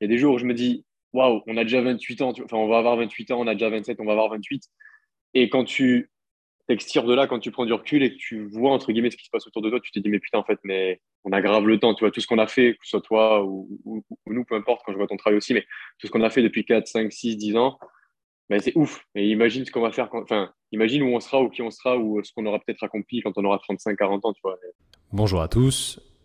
Il y a des jours où je me dis, waouh, on a déjà 28 ans, enfin, on va avoir 28 ans, on a déjà 27, on va avoir 28. Et quand tu t'extires de là, quand tu prends du recul et que tu vois, entre guillemets, ce qui se passe autour de toi, tu te dis, mais putain, en fait, mais on a grave le temps, tu vois, tout ce qu'on a fait, que ce soit toi ou, nous, peu importe, quand je vois ton travail aussi, mais tout ce qu'on a fait depuis 4, 5, 6, 10 ans, ben, c'est ouf. Et imagine ce qu'on va faire, enfin, imagine où on sera, ou qui on sera, ou ce qu'on aura peut-être accompli quand on aura 35, 40 ans, tu vois. Bonjour à tous.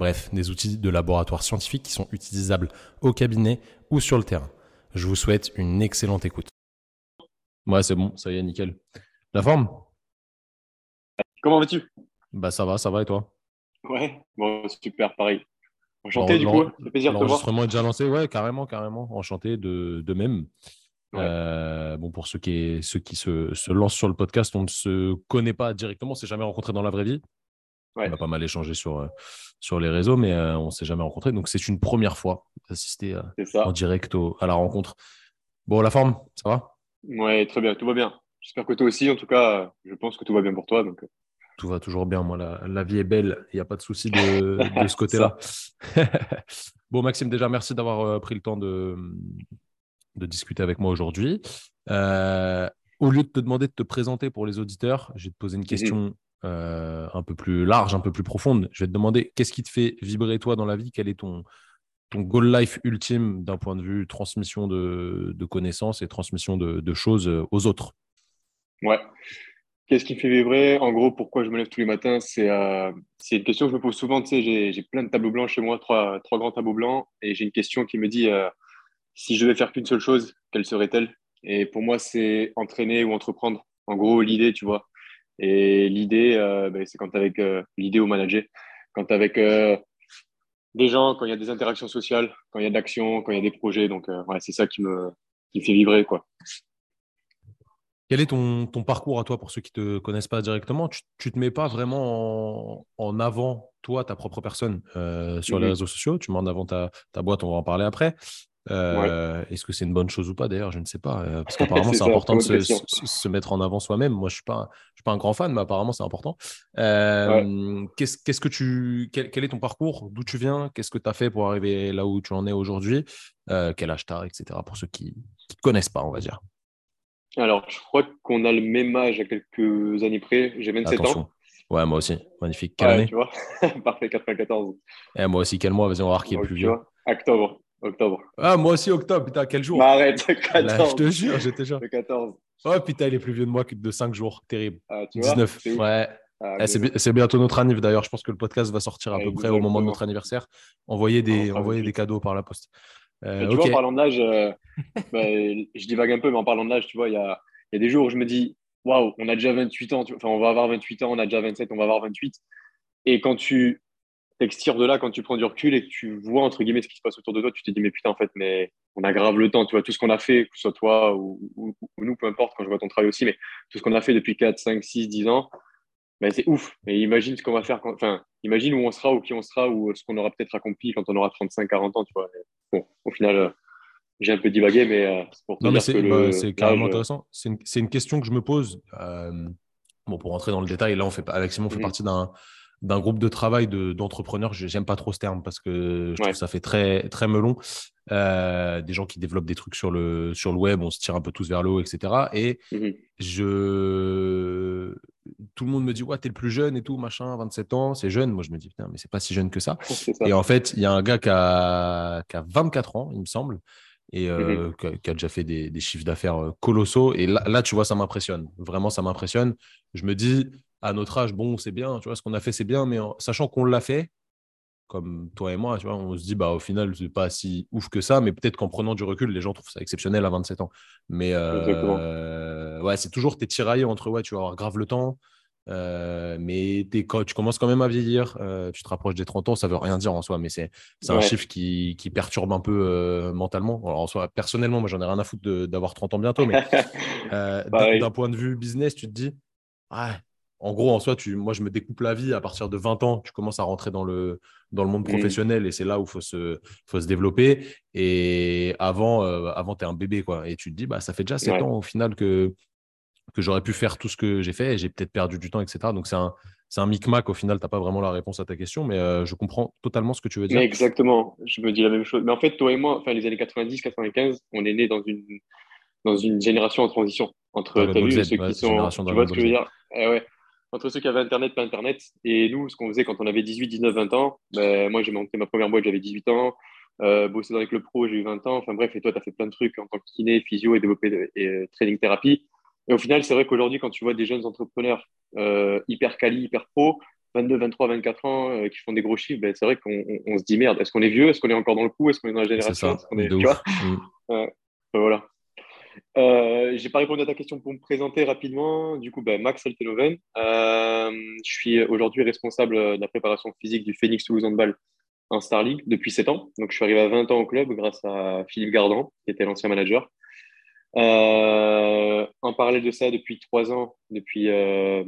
Bref, des outils de laboratoire scientifique qui sont utilisables au cabinet ou sur le terrain. Je vous souhaite une excellente écoute. Ouais, c'est bon, ça y est, nickel. La forme? Comment vas-tu? Bah ça va, ça va et toi? Ouais, bon, super, pareil. Enchanté du coup, c'est plaisir de te voir. L'enregistrement est déjà lancé, ouais, carrément, carrément. Enchanté de, de même. Euh, bon, pour ceux qui, ceux qui se, se, lancent sur le podcast, on ne se connaît pas directement, on s'est jamais rencontré dans la vraie vie. On a pas mal échangé sur, euh, sur les réseaux, mais euh, on ne s'est jamais rencontré. Donc, c'est une première fois d'assister euh, en direct à la rencontre. Bon, la forme, ça va? Ouais, très bien, tout va bien. J'espère que toi aussi, en tout cas, je pense que tout va bien pour toi. Donc... Tout va toujours bien. Moi, la, vie est belle. Il n'y a pas de souci de, de ce côté-là. bon, Maxime, déjà, merci d'avoir pris le temps de, de discuter avec moi aujourd'hui. au lieu de te demander de te présenter pour les auditeurs, je vais te poser une mhm. question euh, un peu plus large, un peu plus profonde. Je vais te demander qu'est-ce qui te fait vibrer toi dans la vie? Quel est ton, goal life ultime d'un point de vue transmission de, connaissances et transmission de, choses aux autres? Ouais. Qu'est-ce qui fait vibrer? En gros, pourquoi je me lève tous les matins euh, C'est une question que je me pose souvent. Tu sais, j'ai plein de tableaux blancs chez moi, trois, trois grands tableaux blancs, et j'ai une question qui me dit euh, si je devais faire qu'une seule chose, quelle serait-elle? Et pour moi, c'est entraîner ou entreprendre. En gros, l'idée, tu vois, et l'idée, euh, ben, c'est quand avec euh, l'idée au manager, quand avec euh, des gens, quand il y a des interactions sociales, quand il y a de l'action, quand il y a des projets. Donc, ouais, c'est ça qui me, qui fait vibrer. Quoi. Quel est ton, ton, parcours à toi pour ceux qui ne te connaissent pas directement? Tu ne te mets pas vraiment en, avant, toi, ta propre personne sur les mm-hmm. réseaux sociaux? Tu mets en avant ta, ta, boîte, on va en parler après. Euh, est-ce que c'est une bonne chose ou pas D'ailleurs, je ne sais pas. Euh, parce qu'apparemment, c'est important de se, mettre en avant soi-même. Moi, je ne suis, pas, suis pas un grand fan, mais apparemment, c'est important. Euh, qu'est-ce, que tu, quel, est ton parcours? D'où tu viens? Qu'est-ce que tu as fait pour arriver là où tu en es aujourd'hui? Quel âge tu as, etc. Pour ceux qui ne te connaissent pas, on va dire. Alors, je crois qu'on a le même âge à quelques années près. J'ai 27 ans. Ouais, moi aussi. Magnifique. Quelle année? tu vois Parfait, 94. Et eh, moi aussi, quel mois? Vas-y, on va voir qui est plus vieux. Octobre. Octobre. Ah, moi aussi, octobre. Putain, quel jour? Bah, Arrête, 14. je te jure, j'étais genre. 14. Oh putain, il est plus vieux de moi que de 5 jours. Terrible. Ah, tu 19. ouais. Ah, eh, c'est bientôt notre anniversaire. D'ailleurs, je pense que le podcast va sortir à peu près au moment de notre anniversaire. Envoyer des, envoyer des cadeaux par la poste. Euh, tu vois, en parlant de l'âge, euh, bah, je divague un peu, mais en parlant de l'âge, tu vois, il y a, y a, des jours où je me dis, waouh, on a déjà 28 ans. Enfin, on va avoir 28 ans, on a déjà 27, on va avoir 28. Et quand tu t'extires de là quand tu prends du recul et que tu vois entre guillemets ce qui se passe autour de toi, tu te dis mais putain en fait mais on a grave le temps, tu vois tout ce qu'on a fait, que ce soit toi ou, nous, peu importe quand je vois ton travail aussi, mais tout ce qu'on a fait depuis 4, 5, 6, 10 ans, ben, c'est ouf. Et imagine ce qu'on va faire, enfin imagine où on sera ou qui on sera ou ce qu'on aura peut-être accompli quand on aura 35, 40 ans, tu vois. bon, au final, euh, j'ai un peu divagué, mais euh, c'est pour te non, dire que bah, c'est carrément intéressant. C'est une, une, question que je me pose. Euh, bon, pour rentrer dans le détail, là, on fait, avec Simon, on fait mm. partie d'un d'un groupe de travail d'entrepreneurs. Je J'aime pas trop ce terme parce que je trouve ça fait très, très melon. Euh, des gens qui développent des trucs sur le, sur le web, on se tire un peu tous vers le haut, etc. Et mmh je... tout le monde me dit Ouais, t'es le plus jeune et tout, machin, 27 ans, c'est jeune. Moi, je me dis Putain, mais c'est pas si jeune que ça. Et en fait, il y a un gars qui a, qui a 24 ans, il me semble et mmh euh, qui, a, déjà fait des, des chiffres d'affaires euh, colossaux. Et là, là, tu vois, ça m'impressionne. Vraiment, ça m'impressionne. Je me dis, à notre âge, bon, c'est bien, tu vois, ce qu'on a fait, c'est bien, mais sachant qu'on l'a fait, comme toi et moi, tu vois, on se dit, bah, au final, c'est pas si ouf que ça, mais peut-être qu'en prenant du recul, les gens trouvent ça exceptionnel à 27 ans. Mais euh, ouais, c'est toujours, t'es tiraillé entre, ouais, tu vas avoir grave le temps, Euh, mais tu commences quand même à vieillir. Euh, tu te rapproches des 30 ans, ça veut rien dire en soi, mais c'est un chiffre qui, qui, perturbe un peu euh, mentalement. Alors, en soi, personnellement, moi, j'en ai rien à foutre d'avoir 30 ans bientôt, mais d'un point de vue business, tu te dis, en gros, en soi, tu, moi, je me découpe la vie à partir de 20 ans. Tu commences à rentrer dans le, dans le monde professionnel et c'est là où il faut se, faut se développer. Et avant, avant tu es un bébé. Quoi. Et tu te dis, bah, ça fait déjà 7 ans au final que, que j'aurais pu faire tout ce que j'ai fait et j'ai peut-être perdu du temps, etc. Donc, c'est un, c'est un micmac. Au final, tu n'as pas vraiment la réponse à ta question, mais euh, je comprends totalement ce que tu veux dire. exactement. Je me dis la même chose. Mais en fait, toi et moi, enfin, les années 90, 95, on est nés dans une, dans une génération en transition entre ceux qui sont. Tu vois ce que je veux dire? Eh ouais. Entre ceux qui avaient Internet, pas Internet. Et nous, ce qu'on faisait quand on avait 18, 19, 20 ans, ben, moi, j'ai monté ma première boîte, j'avais 18 ans. Euh, bossé dans le pro, j'ai eu 20 ans. Enfin bref, et toi, tu as fait plein de trucs en tant que kiné, physio et développé et euh, training thérapie. Et au final, c'est vrai qu'aujourd'hui, quand tu vois des jeunes entrepreneurs euh, hyper quali, hyper pro, 22, 23, 24 ans, euh, qui font des gros chiffres, ben, c'est vrai qu'on se dit merde, est-ce qu'on est vieux? Est-ce qu'on est encore dans le coup? Est-ce qu'on est dans la génération? Est, est tu vois? mm. Voilà. Euh, j'ai pas répondu à ta question pour me présenter rapidement. Du coup, ben, Max Altenoven. Euh, je suis aujourd'hui responsable de la préparation physique du Phoenix Toulouse Handball en Star League depuis 7 ans. Donc, je suis arrivé à 20 ans au club grâce à Philippe Gardan, qui était l'ancien manager. Euh, en parallèle de ça, depuis trois ans, depuis euh,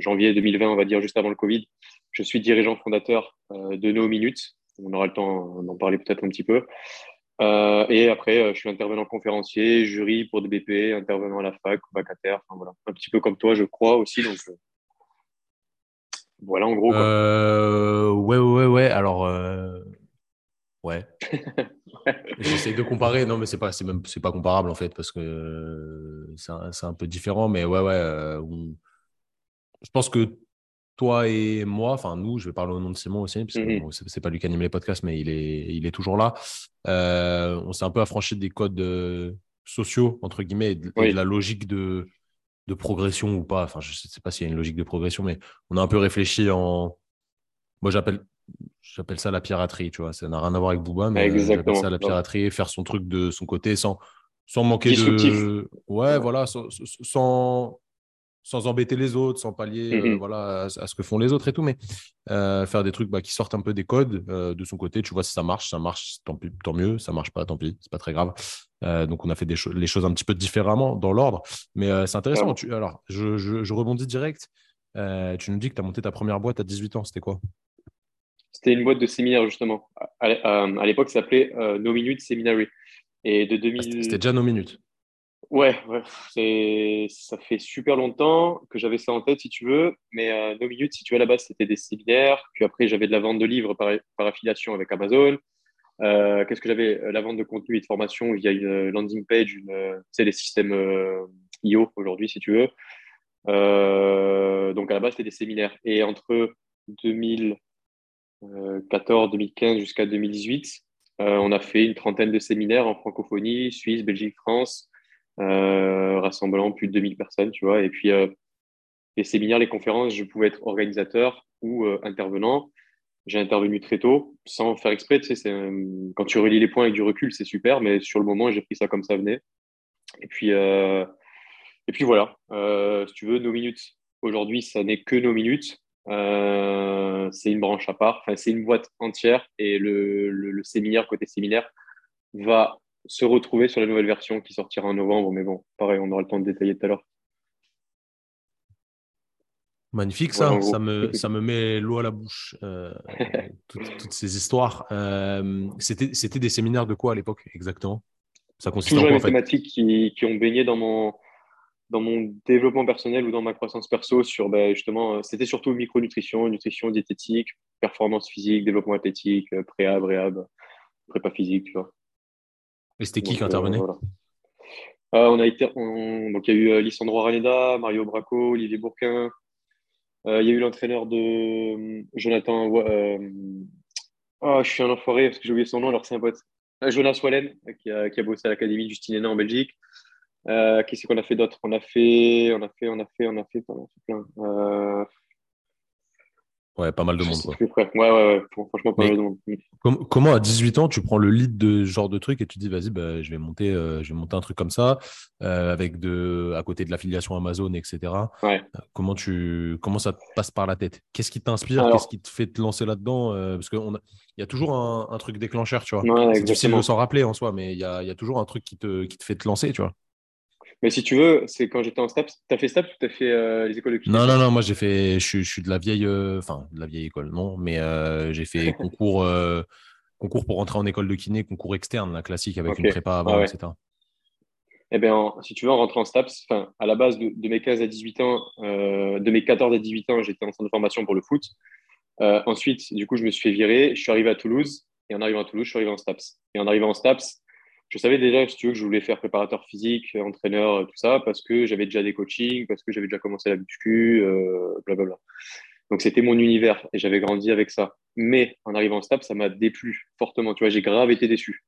janvier 2020, on va dire juste avant le Covid, je suis dirigeant fondateur euh, de No Minutes. On aura le temps d'en parler peut-être un petit peu. Euh, et après, je suis intervenant conférencier, jury pour des BP, intervenant à la fac, vacataire, enfin voilà, un petit peu comme toi, je crois aussi. Donc voilà, en gros. ouais, ouais, ouais. Alors, Ouais. J'essaie de comparer. Non, mais c'est pas, c'est même, c'est pas comparable en fait parce que c'est un, un peu différent. Mais ouais, ouais. Euh, je pense que toi et moi, enfin nous, je vais parler au nom de Simon aussi, parce que mmh c'est, pas lui qui anime les podcasts, mais il est, il est toujours là. Euh, on s'est un peu affranchi des codes euh, sociaux entre guillemets et de, la logique de, de progression ou pas. Enfin, je sais pas s'il y a une logique de progression, mais on a un peu réfléchi en. Moi, j'appelle j'appelle ça la piraterie, tu vois. Ça n'a rien à voir avec Booba, mais j'appelle ça la piraterie, faire son truc de son côté sans, sans manquer de. Ouais, voilà, sans, sans, embêter les autres, sans pallier euh, mm-hmm. voilà, à, ce que font les autres et tout, mais euh, faire des trucs bah, qui sortent un peu des codes euh, de son côté. Tu vois, si ça marche, ça marche, tant, tant mieux. Ça marche pas, tant pis, c'est pas très grave. donc, on a fait des les choses un petit peu différemment dans l'ordre, mais c'est intéressant. Tu, alors, je, je, je, rebondis direct. tu nous dis que tu as monté ta première boîte à 18 ans, c'était quoi? C'était une boîte de séminaire, justement. À, l'époque, ça s'appelait No Minutes Seminary. Et de 2000... Ah, c'était déjà No Minutes. Ouais, ça fait super longtemps que j'avais ça en tête, si tu veux. Mais euh, No Minutes, si tu veux, à la base, c'était des séminaires. Puis après, j'avais de la vente de livres par, affiliation avec Amazon. Euh, qu'est-ce que j'avais? La vente de contenu et de formation via une landing page, une, tu les systèmes IO aujourd'hui, si tu veux. donc à la base, c'était des séminaires. Et entre 2000, 2014, 2015 jusqu'à 2018. Euh, on a fait une trentaine de séminaires en francophonie, Suisse, Belgique, France, euh, rassemblant plus de 2000 personnes, tu vois. Et puis, euh, les séminaires, les conférences, je pouvais être organisateur ou intervenant. J'ai intervenu très tôt, sans faire exprès. Quand tu relis les points avec du recul, c'est super, mais sur le moment, j'ai pris ça comme ça venait. Et puis, et puis voilà, si tu veux, nos minutes. Aujourd'hui, ça n'est que nos minutes. Euh, c'est une branche à part, enfin, c'est une boîte entière et le, séminaire, côté séminaire, va se retrouver sur la nouvelle version qui sortira en novembre. Mais bon, pareil, on aura le temps de détailler tout à l'heure. Magnifique ça, ça, me, ça me met l'eau à la bouche, euh, toutes, ces histoires. Euh, C'était des séminaires de quoi à l'époque exactement? Ça consiste Toujours en quoi, les thématiques qui, qui, ont baigné dans mon, dans mon développement personnel ou dans ma croissance perso sur ben, justement, euh, c'était surtout micronutrition, nutrition, diététique, performance physique, développement athlétique, euh, préhab, réhab, prépa physique, tu vois. Et c'était qui qui intervenait euh, on a été, donc il y a eu Lissandro Araneda, Mario Braco, Olivier Bourquin. il y a eu l'entraîneur de Jonathan. Oh, je suis un enfoiré parce que j'ai oublié son nom, alors c'est un pote. Jonas Wallen, qui a, qui a bossé à l'Académie Justine Hénin en Belgique. Euh, Qu'est-ce qu'on a fait d'autre? On a fait, on a fait, on a fait, on a fait, on a fait plein. Euh... Ouais, pas mal de monde. Quoi. Ouais, ouais, ouais. Franchement, pas mal de monde. comment à 18 ans, tu prends le lead de ce genre de truc et tu dis, vas-y, bah, je, vais monter, euh, je vais monter un truc comme ça, euh, avec de, à côté de l'affiliation Amazon, etc. Ouais. Euh, comment, tu, comment ça te passe par la tête? Qu'est-ce qui t'inspire? Qu'est-ce qui te fait te lancer là-dedans Parce qu'il y a toujours un, truc déclencheur, tu vois. c'est difficile de s'en rappeler en soi, mais il y a, y a, toujours un truc qui te, qui te fait te lancer, tu vois. Mais si tu veux, c'est quand j'étais en STAPS. Tu as fait STAPS ou tu as fait euh, les écoles de kiné Non, non, non, moi j'ai fait. Je, je, suis de la vieille. Euh, enfin, de la vieille école, non, mais euh, j'ai fait concours, concours pour rentrer en école de kiné, concours externe, la classique avec une prépa avant, etc. Eh bien, si tu veux, en rentrant en STAPS, à la base de, de, mes 15 à 18 ans, de mes 14 à 18 ans, j'étais en centre de formation pour le foot. ensuite, du coup, je me suis fait virer. Je suis arrivé à Toulouse. Et en arrivant à Toulouse, je suis arrivé en STAPS. Et en arrivant en STAPS, je savais déjà, si tu veux, que je voulais faire préparateur physique, entraîneur, tout ça, parce que j'avais déjà des coachings, parce que j'avais déjà commencé la muscu, euh, blablabla. Donc, c'était mon univers et j'avais grandi avec ça. Mais en arrivant en STAP, ça m'a déplu fortement. Tu vois, j'ai grave été déçu.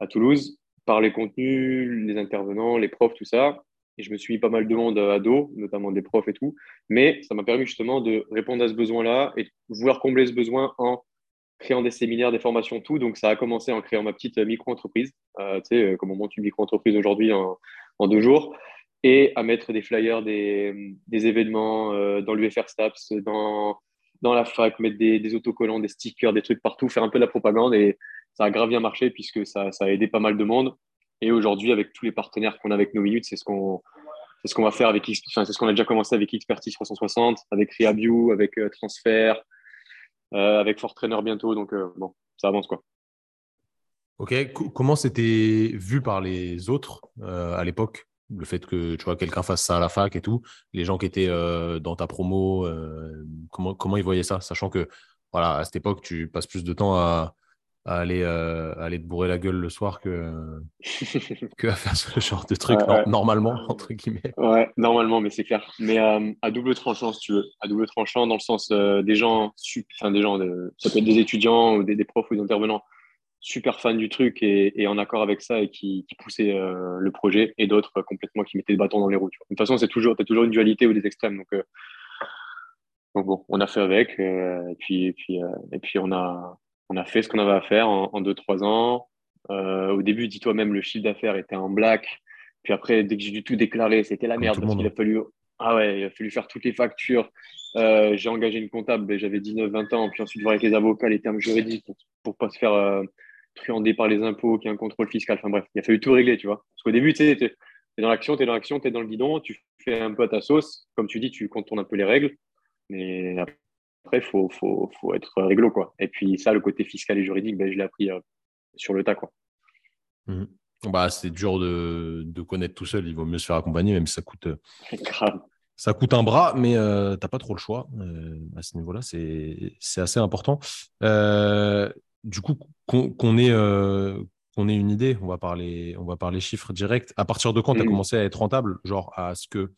À Toulouse, par les contenus, les intervenants, les profs, tout ça. Et je me suis mis pas mal de monde à dos, notamment des profs et tout. Mais ça m'a permis justement de répondre à ce besoin-là et de vouloir combler ce besoin en créant des séminaires, des formations, tout. Donc, ça a commencé en créant ma petite micro-entreprise, euh, tu sais, euh, comme on monte une micro-entreprise aujourd'hui en, deux jours, et à mettre des flyers, des, événements euh, dans l'UFR STAPS, dans, la fac, mettre des, des, autocollants, des stickers, des trucs partout, faire un peu de la propagande. Et ça a grave bien marché puisque ça, a aidé pas mal de monde. Et aujourd'hui, avec tous les partenaires qu'on a avec nos minutes, c'est ce qu'on ce qu'on va faire avec c'est ce qu'on a déjà commencé avec Expertise 360, avec Rehabio, avec Transfer, euh, avec Fort Trainer bientôt. Donc, euh, bon, ça avance quoi. Ok, comment c'était vu par les autres euh, à l'époque? Le fait que tu vois quelqu'un fasse ça à la fac et tout, les gens qui étaient dans ta promo, comment, comment ils voyaient ça, sachant que voilà, à cette époque, tu passes plus de temps à, à aller, euh, aller te bourrer la gueule le soir que, que à faire ce genre de truc, normalement, entre guillemets. Ouais, normalement, mais c'est clair. Mais euh, à double tranchant, si tu veux. À double tranchant, dans le sens euh, des gens, enfin, des gens, de, ça peut être des étudiants ou des, des, profs ou des intervenants super fans du truc et, et en accord avec ça et qui, qui poussaient le projet, et d'autres complètement qui mettaient des bâtons dans les roues. De toute façon, c'est toujours, as toujours une dualité ou des extrêmes. Donc, donc bon, on a fait avec, et puis, et puis, et puis on a on a fait ce qu'on avait à faire en 2-3 ans. Euh, au début, dis-toi même, le chiffre d'affaires était en black. Puis après, dès que j'ai dû tout déclarer, c'était la merde parce qu'il a fallu, ah ouais, il a fallu faire toutes les factures. Euh, j'ai engagé une comptable, ben, j'avais 19-20 ans. Puis ensuite, voir avec les avocats les termes juridiques pour, ne pas se faire euh, truander par les impôts, qu'il y ait un contrôle fiscal. Enfin bref, il a fallu tout régler, tu vois. Parce qu'au début, tu sais, es dans l'action, tu es dans l'action, tu es dans le guidon, tu fais un peu à ta sauce. Comme tu dis, tu contournes un peu les règles. Mais après, il faut, faut, faut, être réglo. Quoi. Et puis ça, le côté fiscal et juridique, ben, je l'ai appris euh, sur le tas. Quoi. Mmh. Bah, c'est dur de, de, connaître tout seul. Il vaut mieux se faire accompagner, même si ça coûte, ça coûte un bras, mais euh, tu n'as pas trop le choix. Euh, à ce niveau-là, c'est assez important. du coup, qu'on ait, qu'on ait une idée, on va, parler, on va parler chiffres directs. À partir de quand tu as mmh. commencé à être rentable Genre à ce que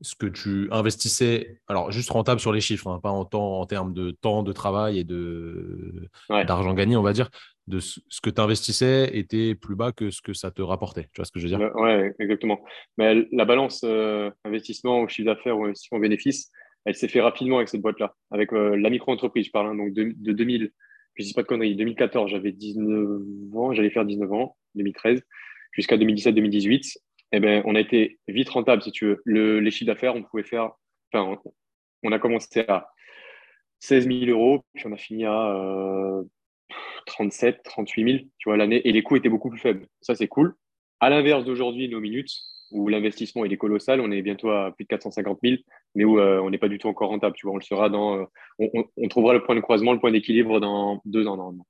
ce que tu investissais, alors juste rentable sur les chiffres, hein, pas en temps, en termes de temps de travail et de d'argent gagné, on va dire, de ce, que tu investissais était plus bas que ce que ça te rapportait. Tu vois ce que je veux dire? Oui, exactement. Mais la balance euh, investissement au chiffre d'affaires ou investissement bénéfice, elle s'est fait rapidement avec cette boîte-là, avec euh, la micro-entreprise, je parle, hein, donc de, 2000, je ne dis pas de conneries, 2014, j'avais 19 ans, j'allais faire 19 ans, 2013, jusqu'à 2017-2018 eh ben, on a été vite rentable, si tu veux. Le, les chiffres d'affaires, on pouvait faire. Enfin, on, a commencé à 16 000 euros, puis on a fini à 37, 38 000, tu vois, l'année. Et les coûts étaient beaucoup plus faibles. Ça, c'est cool. À l'inverse d'aujourd'hui, nos minutes, où l'investissement est colossal, on est bientôt à plus de 450 000, mais où euh, on n'est pas du tout encore rentable. Tu vois, on le sera dans. Euh, on, trouvera le point de croisement, le point d'équilibre dans deux ans normalement.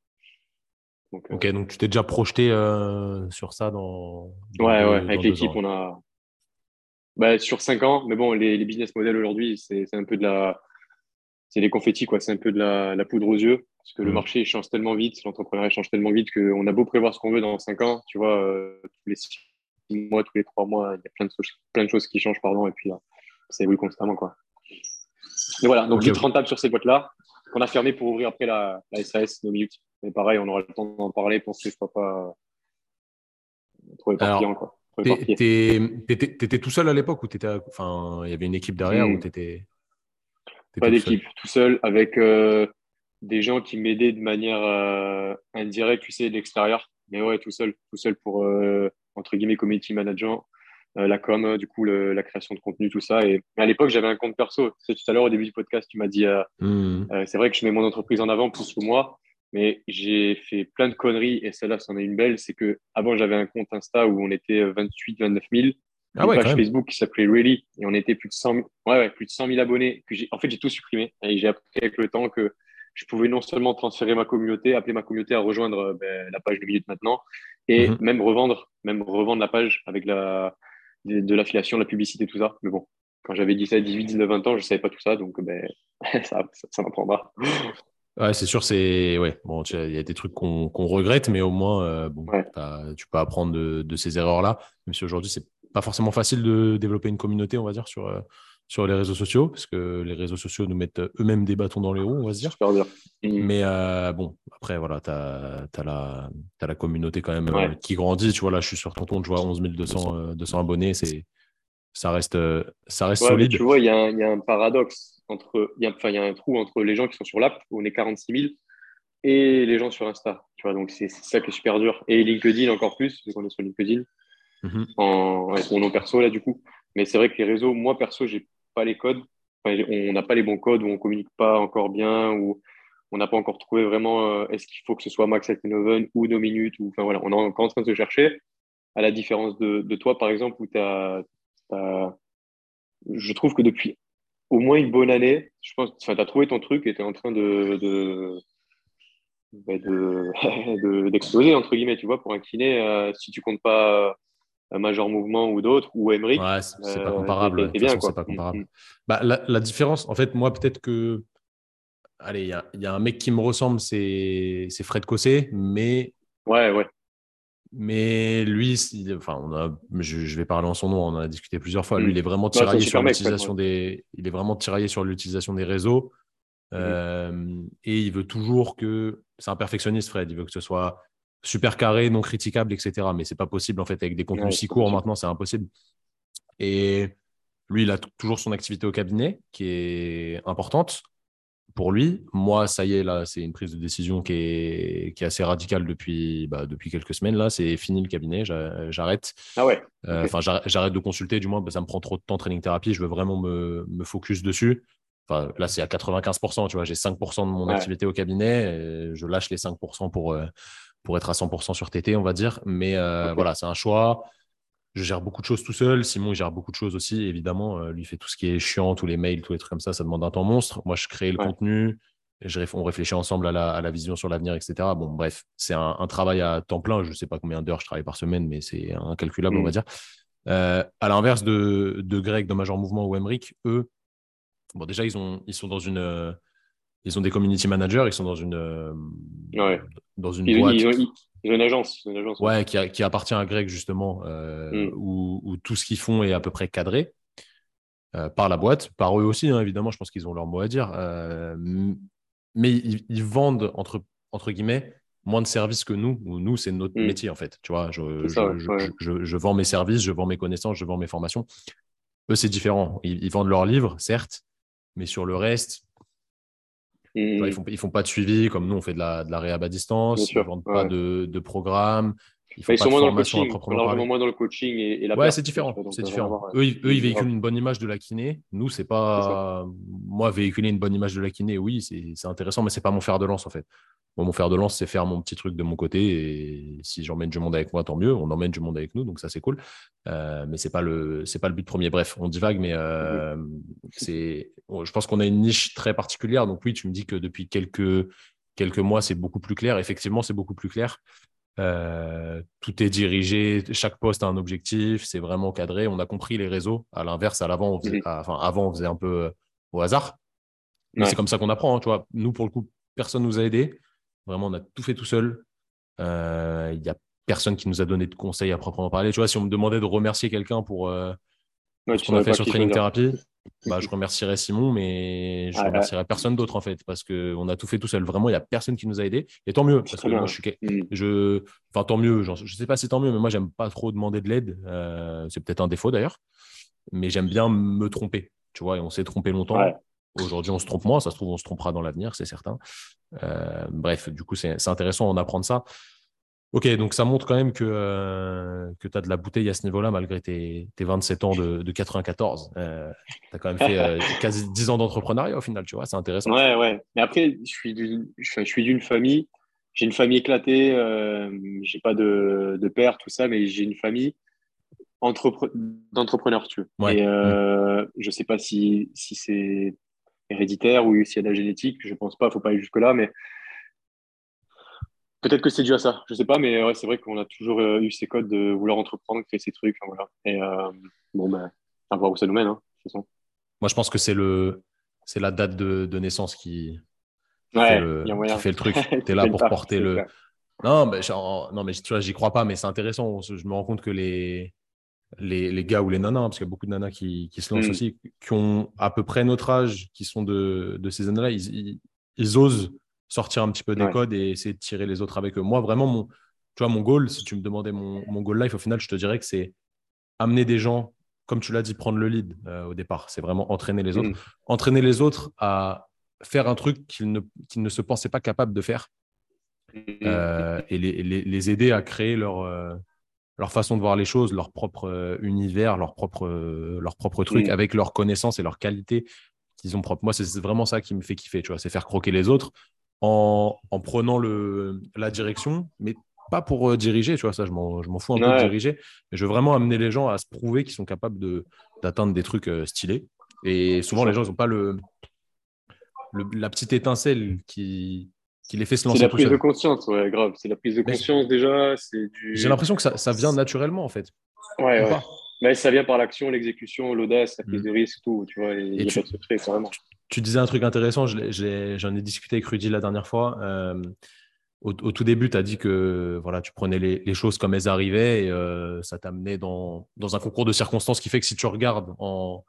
Donc, ok, donc tu t'es déjà projeté euh, sur ça dans. ouais, ouais, avec l'équipe, on a. Bah, sur 5 ans, mais bon, les, business models aujourd'hui, c'est un peu de la. C'est des confettis, quoi. C'est un peu de la, poudre aux yeux. Parce que le mmh. marché change tellement vite, l'entrepreneuriat change tellement vite qu'on a beau prévoir ce qu'on veut dans 5 ans, tu vois, euh, tous les 6 mois, tous les 3 mois, il y a plein de, plein de choses qui changent, pardon, et puis ça évolue constamment, quoi. Et voilà, donc okay, vite rentable sur ces boîtes-là, qu'on a fermé pour ouvrir après la, la SAS, nos minutes. Mais pareil, on aura le temps d'en parler pour que je ne pas trop éparpillant. Quoi. T'étais tout seul à l'époque ou enfin, il y avait une équipe derrière ou hmm. t'étais Pas d'équipe, tout seul, avec euh, des gens qui m'aidaient de manière euh, indirecte, tu sais, de l'extérieur. Mais ouais, tout seul, tout seul pour, euh, entre guillemets, community manager, la com, du coup, la création de contenu, tout ça. Et à l'époque, j'avais un compte perso. Tu tout à l'heure, au début du podcast, tu m'as dit, mmh. c'est vrai que je mets mon entreprise en avant plus que moi, mais j'ai fait plein de conneries et celle-là, c'en est une belle. C'est que avant, j'avais un compte Insta où on était 28, 29 000 ah une page Facebook qui s'appelait Really et on était plus de 100 000, ouais, ouais, plus de 100 000 abonnés. Que en fait, j'ai tout supprimé et j'ai appris avec le temps que je pouvais non seulement transférer ma communauté, appeler ma communauté à rejoindre euh, ben, la page de Minute Maintenant et mhm. même revendre, même revendre la page avec la, de, l'affiliation, la publicité, tout ça. Mais bon, quand j'avais 17, 18, 19, 20 ans, je ne savais pas tout ça, donc ben, ça, ça, m'apprendra. Ouais, c'est sûr, c'est ouais. Bon, il y a des trucs qu'on regrette, mais au moins, euh, bon, tu peux apprendre de, de ces erreurs-là. Même si aujourd'hui, c'est pas forcément facile de développer une communauté, on va dire, sur, euh, sur les réseaux sociaux, parce que les réseaux sociaux nous mettent eux-mêmes des bâtons dans les roues, on va se dire. Mm. Mais euh, bon, après, voilà, tu as, la, la communauté quand même euh, qui grandit. Tu vois, là, je suis sur ton compte, je vois 11 200, 200 abonnés. C'est, ça reste, ça reste solide. Tu vois, il y, y, a un paradoxe entre, il y, a, y a un trou entre les gens qui sont sur l'app, où on est 46 000, et les gens sur Insta. Tu vois, donc c'est ça qui est super dur. Et LinkedIn encore plus, vu qu'on est sur LinkedIn. Mhm. en, avec mon nom perso là du coup. Mais c'est vrai que les réseaux, moi perso, j'ai pas les codes. on n'a pas les bons codes ou on communique pas encore bien ou on n'a pas encore trouvé vraiment euh, est-ce qu'il faut que ce soit Max Noven ou nos minutes ou enfin voilà, on est encore en train de se chercher. À la différence de, de toi par exemple où tu as, je trouve que depuis au moins une bonne année, je pense, tu as trouvé ton truc et tu es en train de, de d'exploser entre guillemets tu vois pour un kiné euh, si tu comptes pas Major Mouvement ou d'autres, ou Emery. Ouais, c'est pas euh, comparable. bien, quoi. Pas comparable. Mm, mm. Bah, la, la, différence, en fait, moi, peut-être que. Allez, il y, y, a un mec qui me ressemble, c'est Fred Cossé, mais. Ouais, ouais. Mais lui, enfin, on a, je, je, vais parler en son nom, on en a discuté plusieurs fois. Lui, il est vraiment tiraillé sur l'utilisation des, il est vraiment tiraillé sur l'utilisation des réseaux. Euh, et il veut toujours que, c'est un perfectionniste, Fred. Il veut que ce soit super carré, non critiquable, etc. Mais c'est pas possible en fait avec des contenus si courts maintenant, c'est impossible. Et lui, il a toujours son activité au cabinet qui est importante pour lui. Moi, ça y est, là, c'est une prise de décision qui est, qui est assez radicale depuis, bah, depuis quelques semaines. Là, c'est fini le cabinet, j'arrête. Ah ouais. Euh, enfin, j'arrête de consulter, du moins, ça me prend trop de temps training thérapie. Je veux vraiment me, me focus dessus. Enfin, là, c'est à 95%, tu vois, j'ai 5% de mon activité au cabinet. je lâche les 5% pour, euh, pour être à 100% sur TT, on va dire. Mais euh, voilà, c'est un choix. Je gère beaucoup de choses tout seul. Simon, il gère beaucoup de choses aussi, évidemment. Euh, lui fait tout ce qui est chiant, tous les mails, tous les trucs comme ça. Ça demande un temps monstre. Moi, je crée le contenu. Je, on réfléchit ensemble à la, vision sur l'avenir, etc. Bon, bref, c'est un, travail à temps plein. Je ne sais pas combien d'heures je travaille par semaine, mais c'est incalculable, on va mm. dire. Euh, à l'inverse de, de Greg de Major Mouvement ou Emric, eux, bon, déjà, ils, ont, ils sont dans une ils ont des community managers, ils sont dans une, euh, dans une boîte. Ils ont, une agence. ouais, qui, appartient à Greg, justement, euh, mm. où, tout ce qu'ils font est à peu près cadré euh, par la boîte, par eux aussi, hein, évidemment, je pense qu'ils ont leur mot à dire. mais ils, vendent, entre, entre guillemets, moins de services que nous, où nous, c'est notre mm. métier, en fait. Tu vois, je, je, vends mes services, je vends mes connaissances, je vends mes formations. Eux, c'est différent. Ils, ils vendent leurs livres, certes, mais sur le reste, ils ne font, ils font pas de suivi, comme nous, on fait de la, de la réhab à distance, ils ne vendent pas de, de, programme. Ils, font sont moins dans le coaching, moins dans le coaching et, la Ouais, c'est différent. C'est différent. eux, ils, véhiculent une bonne image de la kiné. Nous, c'est pas. Moi, véhiculer une bonne image de la kiné, oui, c'est intéressant, mais c'est pas mon fer de lance, en fait mon fer de lance, c'est faire mon petit truc de mon côté. Et si j'emmène du monde avec moi, tant mieux. On emmène du monde avec nous, donc ça, c'est cool. Euh, mais ce n'est pas, le, pas le but premier. Bref, on divague, mais euh, c'est, je pense qu'on a une niche très particulière. Donc oui, tu me dis que depuis quelques, quelques mois, c'est beaucoup plus clair. Effectivement, c'est beaucoup plus clair. Euh, tout est dirigé, chaque poste a un objectif, c'est vraiment cadré. On a compris les réseaux. À l'inverse, à l'avant, enfin, avant, on faisait un peu au hasard. Mais c'est comme ça qu'on apprend. Hein, tu vois. Nous, pour le coup, personne nous a aidés. Vraiment, on a tout fait tout seul. Il euh, n'y a personne qui nous a donné de conseils à proprement parler. Tu vois, si on me demandait de remercier quelqu'un pour euh, ce qu'on a fait sur Training Therapy, bah, je remercierais Simon, mais je ne remercierais personne d'autre en fait, parce qu'on a tout fait tout seul. Vraiment, il n'y a personne qui nous a aidés. Et tant mieux, parce que moi, je suis. Mm. Je... Enfin, tant mieux, je ne sais pas si tant mieux, mais moi, j'aime pas trop demander de l'aide. Euh, c'est peut-être un défaut d'ailleurs, mais j'aime bien me tromper. Tu vois, et on s'est trompé longtemps. Aujourd'hui, on se trompe moins. Ça se trouve, on se trompera dans l'avenir, c'est certain. bref, du coup, c'est intéressant d'en apprendre ça. Ok, donc ça montre quand même que, euh, que tu as de la bouteille à ce niveau-là, malgré tes, tes, 27 ans de, de 94. Euh, tu as quand même fait euh, quasi 10 ans d'entrepreneuriat au final, tu vois, c'est intéressant. Ouais, ouais. Mais après, je suis d'une, je suis d'une famille, j'ai une famille éclatée, j'ai pas de, de, père, tout ça, mais j'ai une famille d'entrepreneurs, tu veux. Et mmh. je sais pas si, si c'est héréditaire ou s'il y a de la génétique, je pense pas, faut pas aller jusque-là, mais Peut-être que c'est dû à ça, je sais pas, mais ouais, c'est vrai qu'on a toujours euh, eu ces codes de vouloir entreprendre, créer ces trucs. voilà. Et euh, bon, ben, à voir où ça nous mène, hein, de toute façon. Moi, je pense que c'est le, c'est la date de, de naissance qui, fait, le, qui fait le truc. tu es là pour porter le. Non, mais, non, mais tu vois, j'y crois pas, mais c'est intéressant. Je me rends compte que les, les, les, gars ou les nanas, parce qu'il y a beaucoup de nanas qui, qui se lancent hmm. aussi, qui ont à peu près notre âge, qui sont de, de ces années-là, ils, ils, osent sortir un petit peu des codes et essayer de tirer les autres avec eux. Moi, vraiment, mon, tu vois, mon goal, si tu me demandais mon, mon goal life, au final, je te dirais que c'est amener des gens, comme tu l'as dit, prendre le lead euh, au départ. C'est vraiment entraîner les autres. Mm. Entraîner les autres à faire un truc qu'ils ne, ne se pensaient pas capables de faire mm. euh, et les, les, aider à créer leur, euh, leur façon de voir les choses, leur propre univers, leur propre, leur propre truc, mm. avec leurs connaissances et leurs qualités qu'ils ont propres. Moi, c'est vraiment ça qui me fait kiffer, tu vois, c'est faire croquer les autres en, prenant le, la direction, mais pas pour euh, diriger, tu vois, ça, je m'en fous un peu de diriger, mais je veux vraiment amener les gens à se prouver qu'ils sont capables d'atteindre des trucs euh, stylés. Et souvent, les gens, ils n'ont pas le, la petite étincelle qui, qui les fait se lancer. C'est la prise de conscience, ouais, grave. C'est la prise de conscience déjà. J'ai l'impression que ça, ça, vient naturellement, en fait. Ouais, ouais. Mais ça vient par l'action, l'exécution, l'audace, la prise mm. de risque, tout. Tu vois, il n'y a pas de secret, vraiment tu disais un truc intéressant, j'en ai, discuté avec Rudy la dernière fois. Euh, au, tout début, tu as dit que voilà, tu prenais les, choses comme elles arrivaient et euh, ça t'amenait dans, dans un concours de circonstances qui fait que si tu regardes en,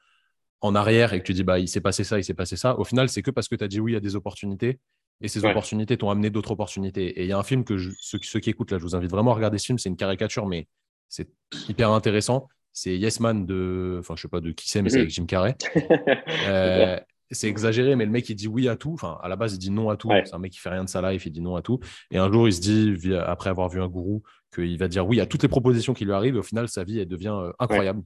en arrière et que tu dis bah, il s'est passé ça, il s'est passé ça, au final, c'est que parce que tu as dit oui à des opportunités et ces opportunités t'ont amené d'autres opportunités. Et il y a un film que ceux, qui écoutent là, je vous invite vraiment à regarder ce film. C'est une caricature, mais c'est hyper intéressant. C'est Yes Man de, enfin, je sais pas de qui c'est, mais c'est avec Jim Carrey. Euh, c'est exagéré, mais le mec, il dit oui à tout. Enfin, à la base, il dit non à tout. C'est un mec qui fait rien de sa life, il dit non à tout. Et un jour, il se dit, après avoir vu un gourou, qu'il va dire oui à toutes les propositions qui lui arrivent. Et au final, sa vie, elle devient euh, incroyable,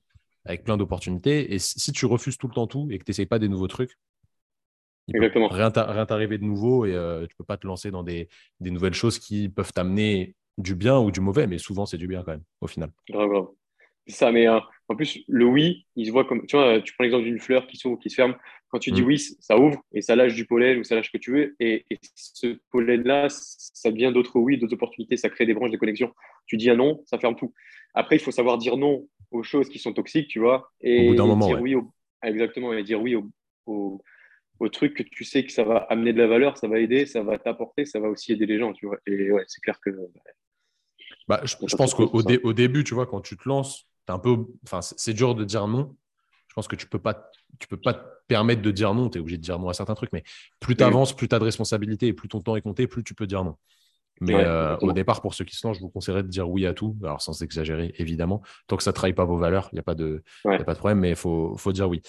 avec plein d'opportunités. Et si tu refuses tout le temps tout et que tu n'essayes pas des nouveaux trucs, il Exactement. Peut rien t'arriver de nouveau et euh, tu peux pas te lancer dans des, nouvelles choses qui peuvent t'amener du bien ou du mauvais, mais souvent, c'est du bien quand même, au final. Grave, grave. C'est ça, mais euh, en plus, le oui, il se voit comme. Tu vois, tu prends l'exemple d'une fleur qui s'ouvre, qui se ferme. Quand tu dis mm. oui, ça ouvre et ça lâche du pollen ou ça lâche ce que tu veux. Et, ce pollen-là, ça devient d'autres oui, d'autres opportunités, ça crée des branches, des connexions. Tu dis un non, ça ferme tout. Après, il faut savoir dire non aux choses qui sont toxiques, tu vois. Et, au bout moment, dire oui exactement, et dire oui au, au, au, truc que tu sais que ça va amener de la valeur, ça va aider, ça va t'apporter, ça va aussi aider les gens, tu vois. Et ouais, c'est clair que. Bah, je, je pense qu'au au début, tu vois, quand tu te lances, un peu, enfin, c'est dur de dire non je pense que tu peux pas, tu peux pas te permettre de dire non. Tu es obligé de dire non à certains trucs, mais plus tu avances, plus tu as de responsabilités et plus ton temps est compté, plus tu peux dire non. Mais euh, au départ, pour ceux qui se lancent, je vous conseillerais de dire oui à tout. Alors, sans exagérer, évidemment. Tant que ça ne trahit pas vos valeurs, il n'y a, pas de, a pas de problème, mais il faut, faut, dire oui.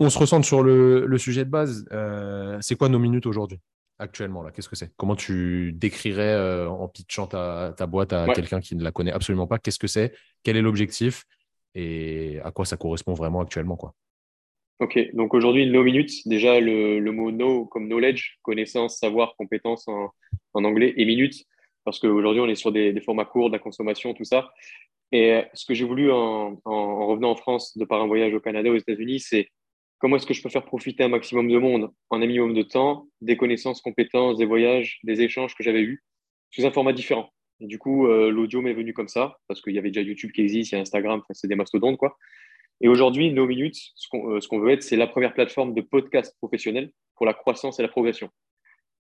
On se ressent sur le, le sujet de base. Euh, c'est quoi nos minutes aujourd'hui, actuellement là Qu'est-ce que c'est? Comment tu décrirais euh, en pitchant ta, ta boîte à quelqu'un qui ne la connaît absolument pas? Qu'est-ce que c'est? Quel est l'objectif? Et à quoi ça correspond vraiment actuellement. Quoi? Ok, donc aujourd'hui, no minutes, déjà le, le, mot no comme knowledge, connaissance, savoir, compétence en, en anglais, et minutes, parce qu'aujourd'hui, on est sur des, des, formats courts, de la consommation, tout ça. Et ce que j'ai voulu en, en, revenant en France de par un voyage au Canada, aux États-Unis, c'est comment est-ce que je peux faire profiter un maximum de monde en un minimum de temps, des connaissances, compétences, des voyages, des échanges que j'avais eus, sous un format différent. Et du coup, euh, l'audio m'est venu comme ça, parce qu'il y avait déjà YouTube qui existe, il y a Instagram, c'est des mastodontes, quoi. Et aujourd'hui, No Minutes, euh, ce qu'on veut être, c'est la première plateforme de podcast professionnel pour la croissance et la progression.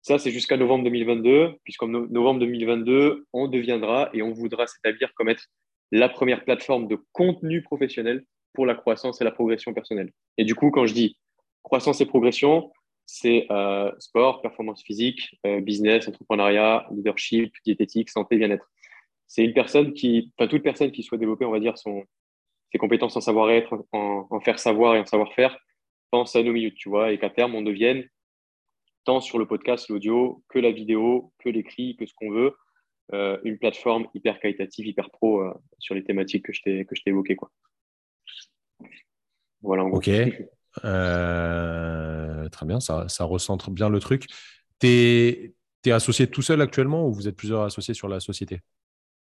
Ça, c'est jusqu'à novembre 2022, puisqu'en novembre 2022, on deviendra et on voudra s'établir comme être la première plateforme de contenu professionnel pour la croissance et la progression personnelle. Et du coup, quand je dis croissance et progression, c'est euh, sport, performance physique, euh, business, entrepreneuriat, leadership, diététique, santé, bien-être. C'est une personne qui, enfin toute personne qui soit développer, on va dire, son, ses compétences en savoir-être, en, faire savoir et en savoir-faire, pense à nos minutes, tu vois, et qu'à terme, on devienne tant sur le podcast, l'audio, que la vidéo, que l'écrit, que ce qu'on veut, euh, une plateforme hyper qualitative, hyper pro sur les thématiques que je t'ai évoquées. Quoi. Voilà en gros. Ok. Euh, très bien, ça, ça, recentre bien le truc. Tu es, associé tout seul actuellement ou vous êtes plusieurs associés sur la société?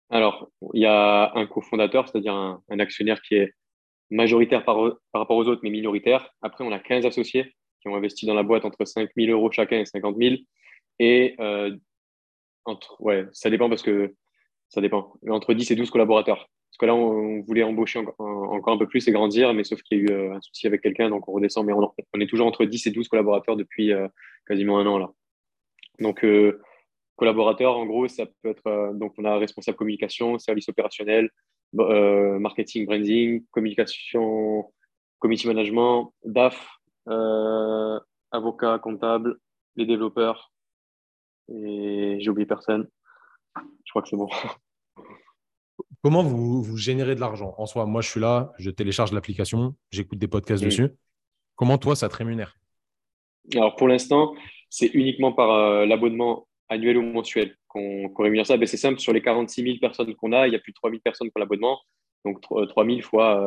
Alors, il y a un cofondateur, c'est-à-dire un, actionnaire qui est majoritaire par, par, rapport aux autres, mais minoritaire. Après, on a 15 associés qui ont investi dans la boîte entre 5 000 euros chacun et 50 000. Et euh, entre, ouais, ça dépend parce que ça dépend. Entre 10 et 12 collaborateurs. Parce que là, on, voulait embaucher encore un peu plus et grandir, mais sauf qu'il y a eu euh, un souci avec quelqu'un, donc on redescend. Mais on, est toujours entre 10 et 12 collaborateurs depuis euh, quasiment un an là. Donc, euh, collaborateurs, en gros, ça peut être. donc, on a responsable communication, service opérationnel, marketing, branding, communication, committee management, DAF, avocat, comptable, les développeurs. Et j'ai oublié personne. Je crois que c'est bon. Comment vous, vous générez de l'argent En soi, moi, je suis là, je télécharge l'application, j'écoute des podcasts dessus. Comment toi, ça te rémunère? Alors, pour l'instant, c'est uniquement par euh, l'abonnement annuel ou mensuel qu'on rémunère ça. Ben, c'est simple, sur les 46 000 personnes qu'on a, il y a plus de 3 000 personnes pour l'abonnement. Donc, 3 000 fois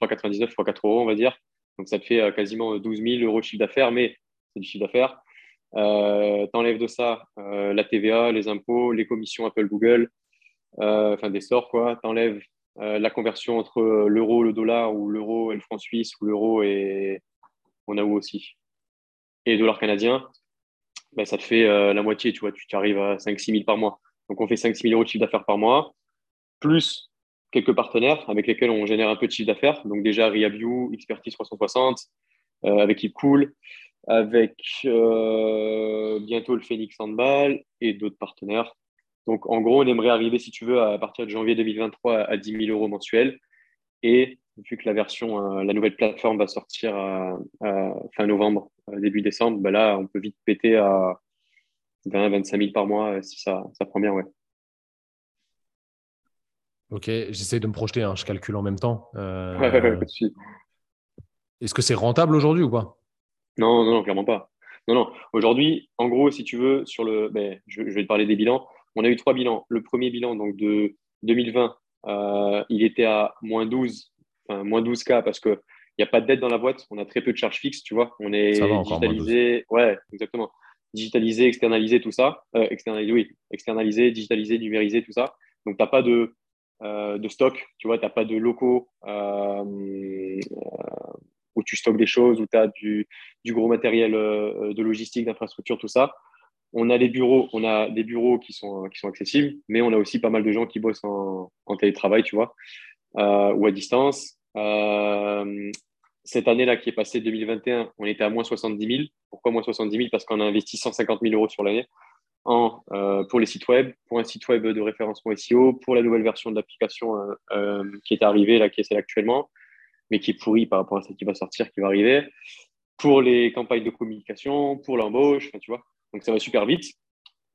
3,99 euh, fois 4 euros, on va dire. Donc, ça te fait euh, quasiment 12 000 euros de chiffre d'affaires, mais c'est du chiffre d'affaires. Euh, T'enlèves de ça la TVA, les impôts, les commissions Apple, Google, euh, enfin des sorts, quoi. Tu enlèves euh, la conversion entre l'euro, le dollar, ou l'euro et le franc suisse, ou l'euro et on a où aussi. Et dollar canadien, ben, ça te fait euh, la moitié, tu vois, tu arrives à 5-6 000 par mois. Donc on fait 5-6 000 euros de chiffre d'affaires par mois, plus quelques partenaires avec lesquels on génère un peu de chiffre d'affaires. Donc déjà RiaView, Expertise 360, euh, avec Cool, avec bientôt le Phoenix Handball et d'autres partenaires. Donc, en gros, on aimerait arriver, si tu veux, à partir de janvier 2023 à 10 000 euros mensuels. Et vu que la version, euh, la nouvelle plateforme va sortir fin novembre, euh, début décembre, ben là, on peut vite péter à 20 25 000 par mois euh, si ça, ça prend bien, ouais. Ok, j'essaie de me projeter, hein, je calcule en même temps. Est-ce que c'est rentable aujourd'hui ou pas? Non, non, non, clairement pas. Non, non. Aujourd'hui, en gros, si tu veux, sur le, ben, je, je, vais te parler des bilans on a eu trois bilans. Le premier bilan donc de 2020, euh, il était à moins 12, enfin, moins 12K parce qu'il n'y a pas de dette dans la boîte. On a très peu de charges fixes, tu vois. On est digitalisé. Ouais, exactement. Digitalisé, externalisé, tout ça. Euh, externalisé, oui. Externalisé, digitalisé, numérisé, tout ça. Donc, tu n'as pas de, euh, de stock, tu vois. Tu n'as pas de locaux où tu stockes des choses, où tu as du, du, gros matériel de logistique, d'infrastructure, tout ça on a des bureaux, on a des bureaux qui sont, qui sont accessibles, mais on a aussi pas mal de gens qui bossent en, télétravail, tu vois, euh, ou à distance. Euh, cette année-là qui est passée 2021, on était à moins 70 000. Pourquoi moins 70 000 Parce qu'on a investi 150 000 euros sur l'année euh, pour les sites web, pour un site web de référencement SEO, pour la nouvelle version de l'application qui est arrivée, qui est celle actuellement, mais qui est pourrie par rapport à celle qui va sortir, qui va arriver, pour les campagnes de communication, pour l'embauche, tu vois. Donc ça va super vite.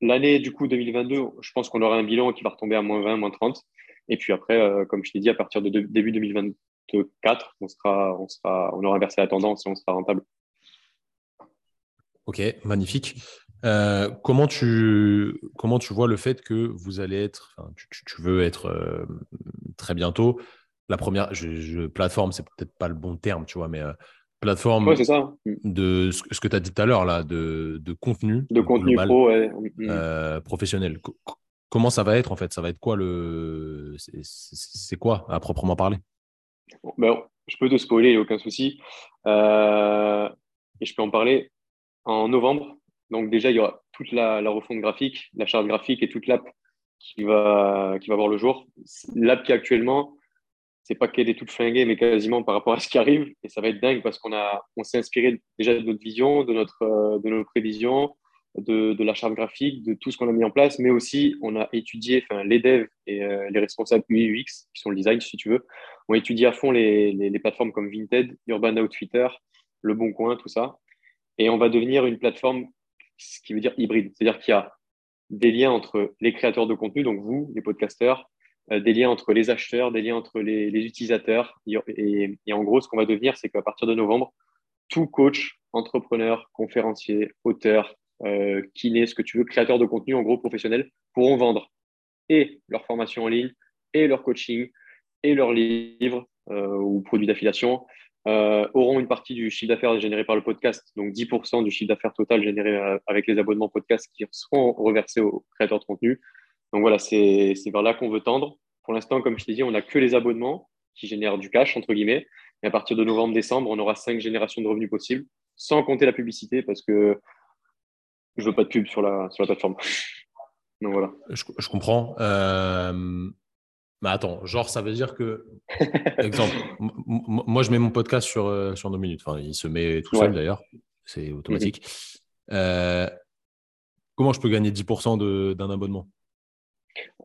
L'année du coup 2022, je pense qu'on aura un bilan qui va retomber à moins 20, moins 30. Et puis après, euh, comme je t'ai dit, à partir de début 2024, on, sera, on, sera, on aura inversé la tendance et on sera rentable. Ok, magnifique. Euh, comment, tu, comment tu vois le fait que vous allez être, tu, veux être euh, très bientôt, la première je, plateforme, c'est peut-être pas le bon terme, tu vois, mais plateforme de ce que tu as dit tout à l'heure, là, de, de contenu. De contenu pro, mm. euh, professionnel. comment ça va être en fait? Ça va être quoi le. C'est quoi à proprement parler? Ben, Je peux te spoiler, aucun souci. Euh, et je peux en parler en novembre. Donc, déjà, il y aura toute la, la refonte graphique, la charte graphique et toute l'app qui va, qui va voir le jour. L'app qui actuellement c'est pas qu'elle est toute flinguée, mais quasiment par rapport à ce qui arrive. Et ça va être dingue parce qu'on on s'est inspiré déjà de notre vision, de notre, euh, de nos prévisions, de, de, la charte graphique, de tout ce qu'on a mis en place, mais aussi on a étudié, enfin les devs et euh, les responsables UX, qui sont le design si tu veux, ont étudié à fond les, les, plateformes comme Vinted, Urban Outfitter, Le Bon Coin, tout ça. Et on va devenir une plateforme, ce qui veut dire hybride, c'est-à-dire qu'il y a des liens entre les créateurs de contenu, donc vous, les podcasteurs, des liens entre les acheteurs, des liens entre les, utilisateurs. Et, en gros, ce qu'on va devenir, c'est qu'à partir de novembre, tout coach, entrepreneur, conférencier, auteur, euh, kiné, ce que tu veux, créateur de contenu, en gros, professionnel, pourront vendre et leur formation en ligne, et leur coaching, et leurs livres euh, ou produits d'affiliation, euh, auront une partie du chiffre d'affaires généré par le podcast, donc 10% du chiffre d'affaires total généré euh, avec les abonnements podcast qui seront reversés aux créateurs de contenu. Donc voilà, c'est vers là qu'on veut tendre. Pour l'instant, comme je t'ai dit, on n'a que les abonnements qui génèrent du cash, entre guillemets. Et à partir de novembre-décembre, on aura cinq générations de revenus possibles, sans compter la publicité, parce que je veux pas de pub sur la, sur la plateforme. Donc voilà. Je, je comprends. Euh, mais attends, genre, ça veut dire que, exemple, moi, je mets mon podcast sur, euh, sur nos minutes. Enfin, il se met tout seul d'ailleurs. C'est automatique. Euh, comment je peux gagner 10% d'un abonnement?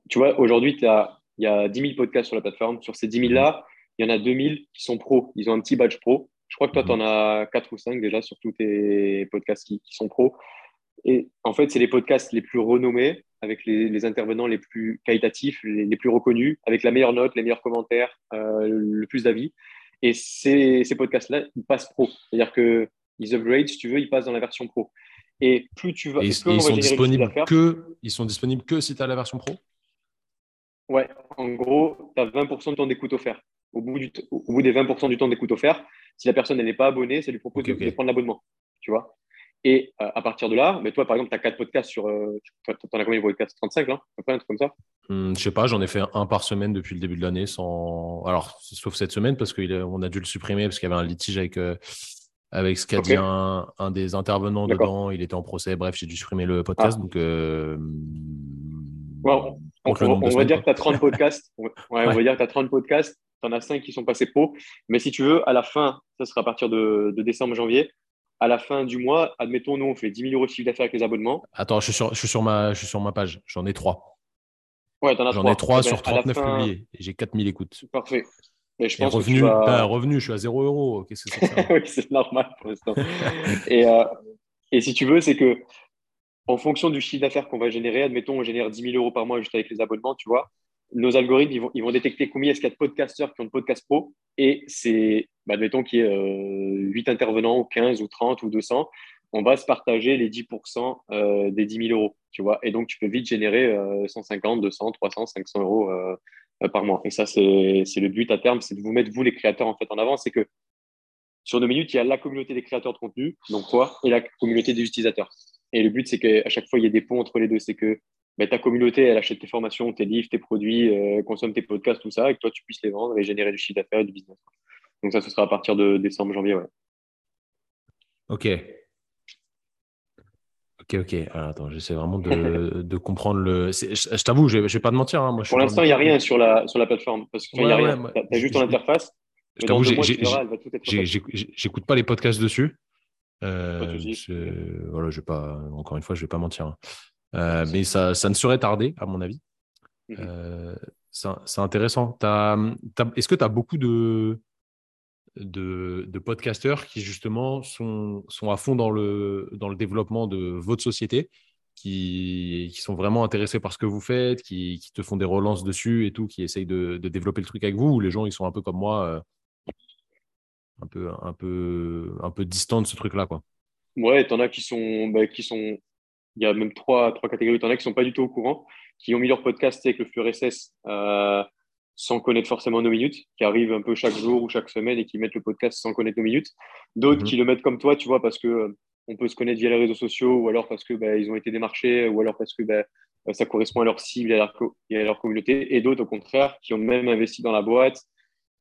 Tu vois, aujourd'hui, il y a 10 000 podcasts sur la plateforme. Sur ces 10 000-là, il y en a 2 000 qui sont pros. Ils ont un petit badge pro. Je crois que toi, tu en as 4 ou 5 déjà sur tous tes podcasts qui, qui sont pros. Et en fait, c'est les podcasts les plus renommés avec les, intervenants les plus qualitatifs, les, plus reconnus, avec la meilleure note, les meilleurs commentaires, euh, le plus d'avis. Et ces, ces podcasts-là, ils passent pro. C'est-à-dire qu'ils upgrade, si tu veux, ils passent dans la version pro. Et plus tu vas. Et, ils, sont disponibles que, ils sont disponibles que si tu as la version pro? Ouais, en gros, tu as 20% de temps d'écoute offert. Au bout, du au bout des 20% du temps d'écoute offert, si la personne n'est pas abonnée, ça lui propose de prendre l'abonnement. Tu vois? Et euh, à partir de là, mais toi, par exemple, tu as quatre podcasts sur. Euh, tu en as combien de podcasts 35, là À peu près, un truc comme ça? Hmm, Je sais pas, j'en ai fait un par semaine depuis le début de l'année, sans. Alors, sauf cette semaine, parce qu'on a dû le supprimer, parce qu'il y avait un litige avec, euh, avec ce qu'a dit un, des intervenants dedans. Il était en procès. Bref, j'ai dû supprimer le podcast. Ah. Donc. on, va dire que tu as 30 podcasts. Ouais, on va dire que tu as 30 podcasts. Tu en as 5 qui sont passés pro. Mais si tu veux, à la fin, ça sera à partir de, de décembre, janvier, à la fin du mois, admettons, nous, on fait 10 000 euros de chiffre d'affaires avec les abonnements. Attends, je suis sur, je suis sur, ma, je suis sur ma page. J'en ai trois. Ouais, t'en as J'en ai trois sur 39 publiés et j'ai 4 000 écoutes. Parfait. Et je pense revenu, ben, revenu, je suis à 0 euros. Qu'est-ce que c'est ça Oui, c'est normal pour l'instant. et, euh, et si tu veux, c'est que en fonction du chiffre d'affaires qu'on va générer, admettons, on génère 10 000 euros par mois juste avec les abonnements, tu vois, nos algorithmes, ils vont, ils vont détecter combien est-ce qu'il y a de podcasteurs qui ont de podcast pro. Et c'est, bah, admettons qu'il y ait 8 euh, intervenants, ou 15, ou 30, ou 200. On va se partager les 10% euh, des 10 000 euros. Tu vois et donc, tu peux vite générer 150, 200, 300, 500 euros par mois. Et ça, c'est le but à terme, c'est de vous mettre, vous, les créateurs, en fait, en avant. C'est que sur deux minutes, il y a la communauté des créateurs de contenu, donc quoi, et la communauté des utilisateurs. Et le but, c'est qu'à chaque fois, il y ait des ponts entre les deux. C'est que ta communauté, elle achète tes formations, tes livres, tes produits, euh, consomme tes podcasts, tout ça, et que toi, tu puisses les vendre et générer du chiffre d'affaires et du business. Donc ça, ce sera à partir de décembre, janvier, ouais. Ok. Ok, ok. attends, j'essaie vraiment de, comprendre le. Je, t'avoue, je ne vais pas te mentir. Hein, moi, Pour l'instant, il n'y a rien sur la, sur la plateforme. Parce qu'il n'y a rien. tu as juste ton interface. Je t'avoue, j'écoute pas les podcasts dessus. Euh, je, voilà, je vais pas, encore une fois, je ne vais pas mentir. Hein. Euh, mais ça, ça, ne serait tardé, à mon avis. Mhm. Euh, c'est intéressant. Est-ce que tu as beaucoup de, de, de, podcasteurs qui, justement, sont, sont à fond dans le, dans le développement de votre société, qui, qui, sont vraiment intéressés par ce que vous faites, qui, qui, te font des relances dessus et tout, qui essayent de, de, développer le truc avec vous, ou les gens, ils sont un peu comme moi, euh, un, peu, un, peu, un peu distants de ce truc-là, quoi. Ouais, t'en as qui sont, bah, qui sont il y a même trois, trois catégories. en as qui sont pas du tout au courant, qui ont mis leur podcast avec le flux RSS sans connaître forcément nos minutes, qui arrivent un peu chaque jour ou chaque semaine et qui mettent le podcast sans connaître nos minutes. D'autres mhm. qui le mettent comme toi, tu vois, parce que euh, on peut se connaître via les réseaux sociaux ou alors parce que bah, ils ont été démarchés ou alors parce que bah, ça correspond à leur cible et à leur, communauté. Et d'autres, au contraire, qui ont même investi dans la boîte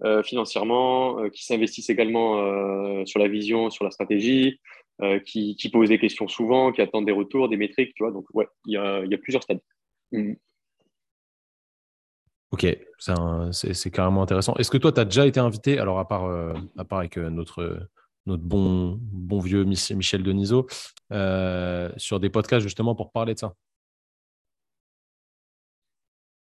euh, financièrement, qui s'investissent également sur la vision, sur la stratégie, euh, qui, qui, posent des questions souvent, qui attendent des retours, des métriques, tu vois. Donc, ouais, il y a, y a, plusieurs stades. Mm. Ok, c'est carrément intéressant. Est-ce que toi, tu as déjà été invité, alors à part, euh, à part avec euh, notre, notre bon, bon vieux Michel Denisot, sur des podcasts justement pour parler de ça?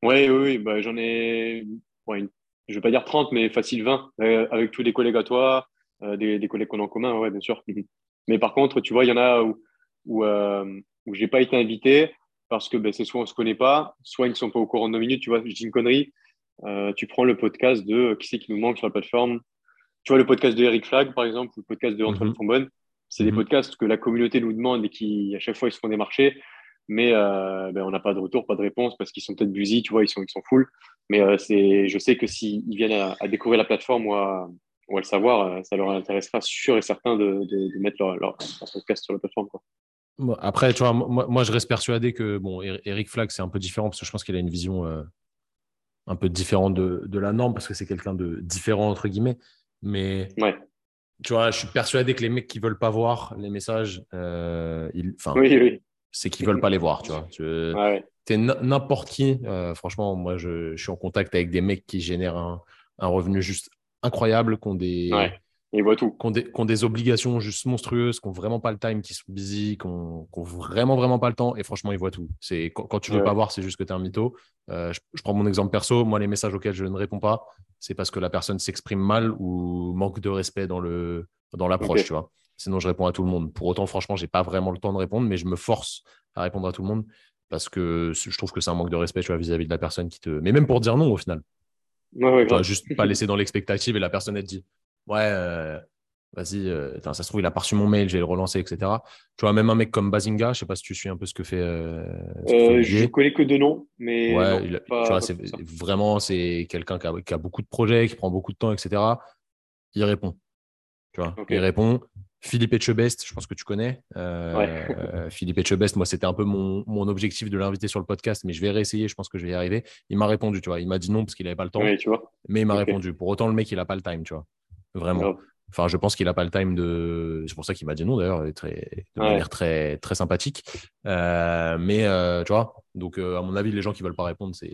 Oui, oui. Bah, j'en ai, je ne vais pas dire 30, mais facile 20, avec tous les collègues à toi, des, collègues qu'on a en commun, ouais, bien sûr. Mais par contre, tu vois, il y en a où, où, euh, où je n'ai pas été invité parce que ben, c'est soit on ne se connaît pas, soit ils ne sont pas au courant de nos minutes. Tu vois, je dis une connerie. Euh, tu prends le podcast de qui c'est qui nous manque sur la plateforme tu vois, le podcast de Eric Flag, par exemple, ou le podcast de Antoine mm c'est des mhm. podcasts que la communauté nous demande et qui, à chaque fois, ils se font des marchés. Mais euh, ben, on n'a pas de retour, pas de réponse parce qu'ils sont peut-être busy, tu vois, ils sont, ils sont full. Mais euh, c'est, je sais que s'ils viennent à, découvrir la plateforme ou à, ou à le savoir, euh, ça leur intéressera sûr et certain de, de, mettre leur, leur, podcast sur la plateforme. Quoi. Après, tu vois, moi, moi, je reste persuadé que bon, Eric Flag, c'est un peu différent parce que je pense qu'il a une vision un peu différente de, de, la norme parce que c'est quelqu'un de différent, entre guillemets. Mais ouais tu vois, je suis persuadé que les mecs qui veulent pas voir les messages, euh, ils, c'est qu'ils veulent pas les voir, tu vois. Tu n'importe qui. Euh, franchement, moi, je, suis en contact avec des mecs qui génèrent un, revenu juste incroyable, qui ont des, ils voient tout. Qui ont, des, obligations juste monstrueuses, qui n'ont vraiment pas le time, qui sont busy, qui n'ont vraiment, vraiment pas le temps. Et franchement, ils voient tout. C'est quand, tu veux pas voir, c'est juste que tu es un mytho. Euh, je, prends mon exemple perso. Moi, les messages auxquels je ne réponds pas, c'est parce que la personne s'exprime mal ou manque de respect dans le dans l'approche, tu vois. Sinon, je réponds à tout le monde. Pour autant, franchement, j'ai pas vraiment le temps de répondre, mais je me force à répondre à tout le monde parce que je trouve que c'est un manque de respect, tu vois, vis-à-vis de la personne qui te. Mais même pour dire non, au final. Ouais, juste pas laisser dans l'expectative et la personne elle te dit ouais, euh, vas-y, euh, ça se trouve, il a pas reçu mon mail, je vais le relancer, etc. Tu vois, même un mec comme Bazinga, je sais pas si tu suis un peu ce que fait. Euh, je connais que deux noms, mais. Ouais, tu vois, c'est, vraiment, c'est quelqu'un qui a, beaucoup de projets, qui prend beaucoup de temps, etc. Il répond. Tu vois, il répond. Philippe Etchebest, je pense que tu connais. Philippe Etchebest, moi, c'était un peu mon, mon objectif de l'inviter sur le podcast, mais je vais réessayer, je pense que je vais y arriver. Il m'a répondu, tu vois. Il m'a dit non parce qu'il n'avait pas le temps. tu vois. Mais il m'a répondu. Pour autant, le mec, il n'a pas le time, tu vois. Vraiment. Enfin, je pense qu'il n'a pas le time de. C'est pour ça qu'il m'a dit non d'ailleurs, très, de manière très, très sympathique. Euh, mais euh, tu vois, donc euh, à mon avis, les gens qui veulent pas répondre, c'est.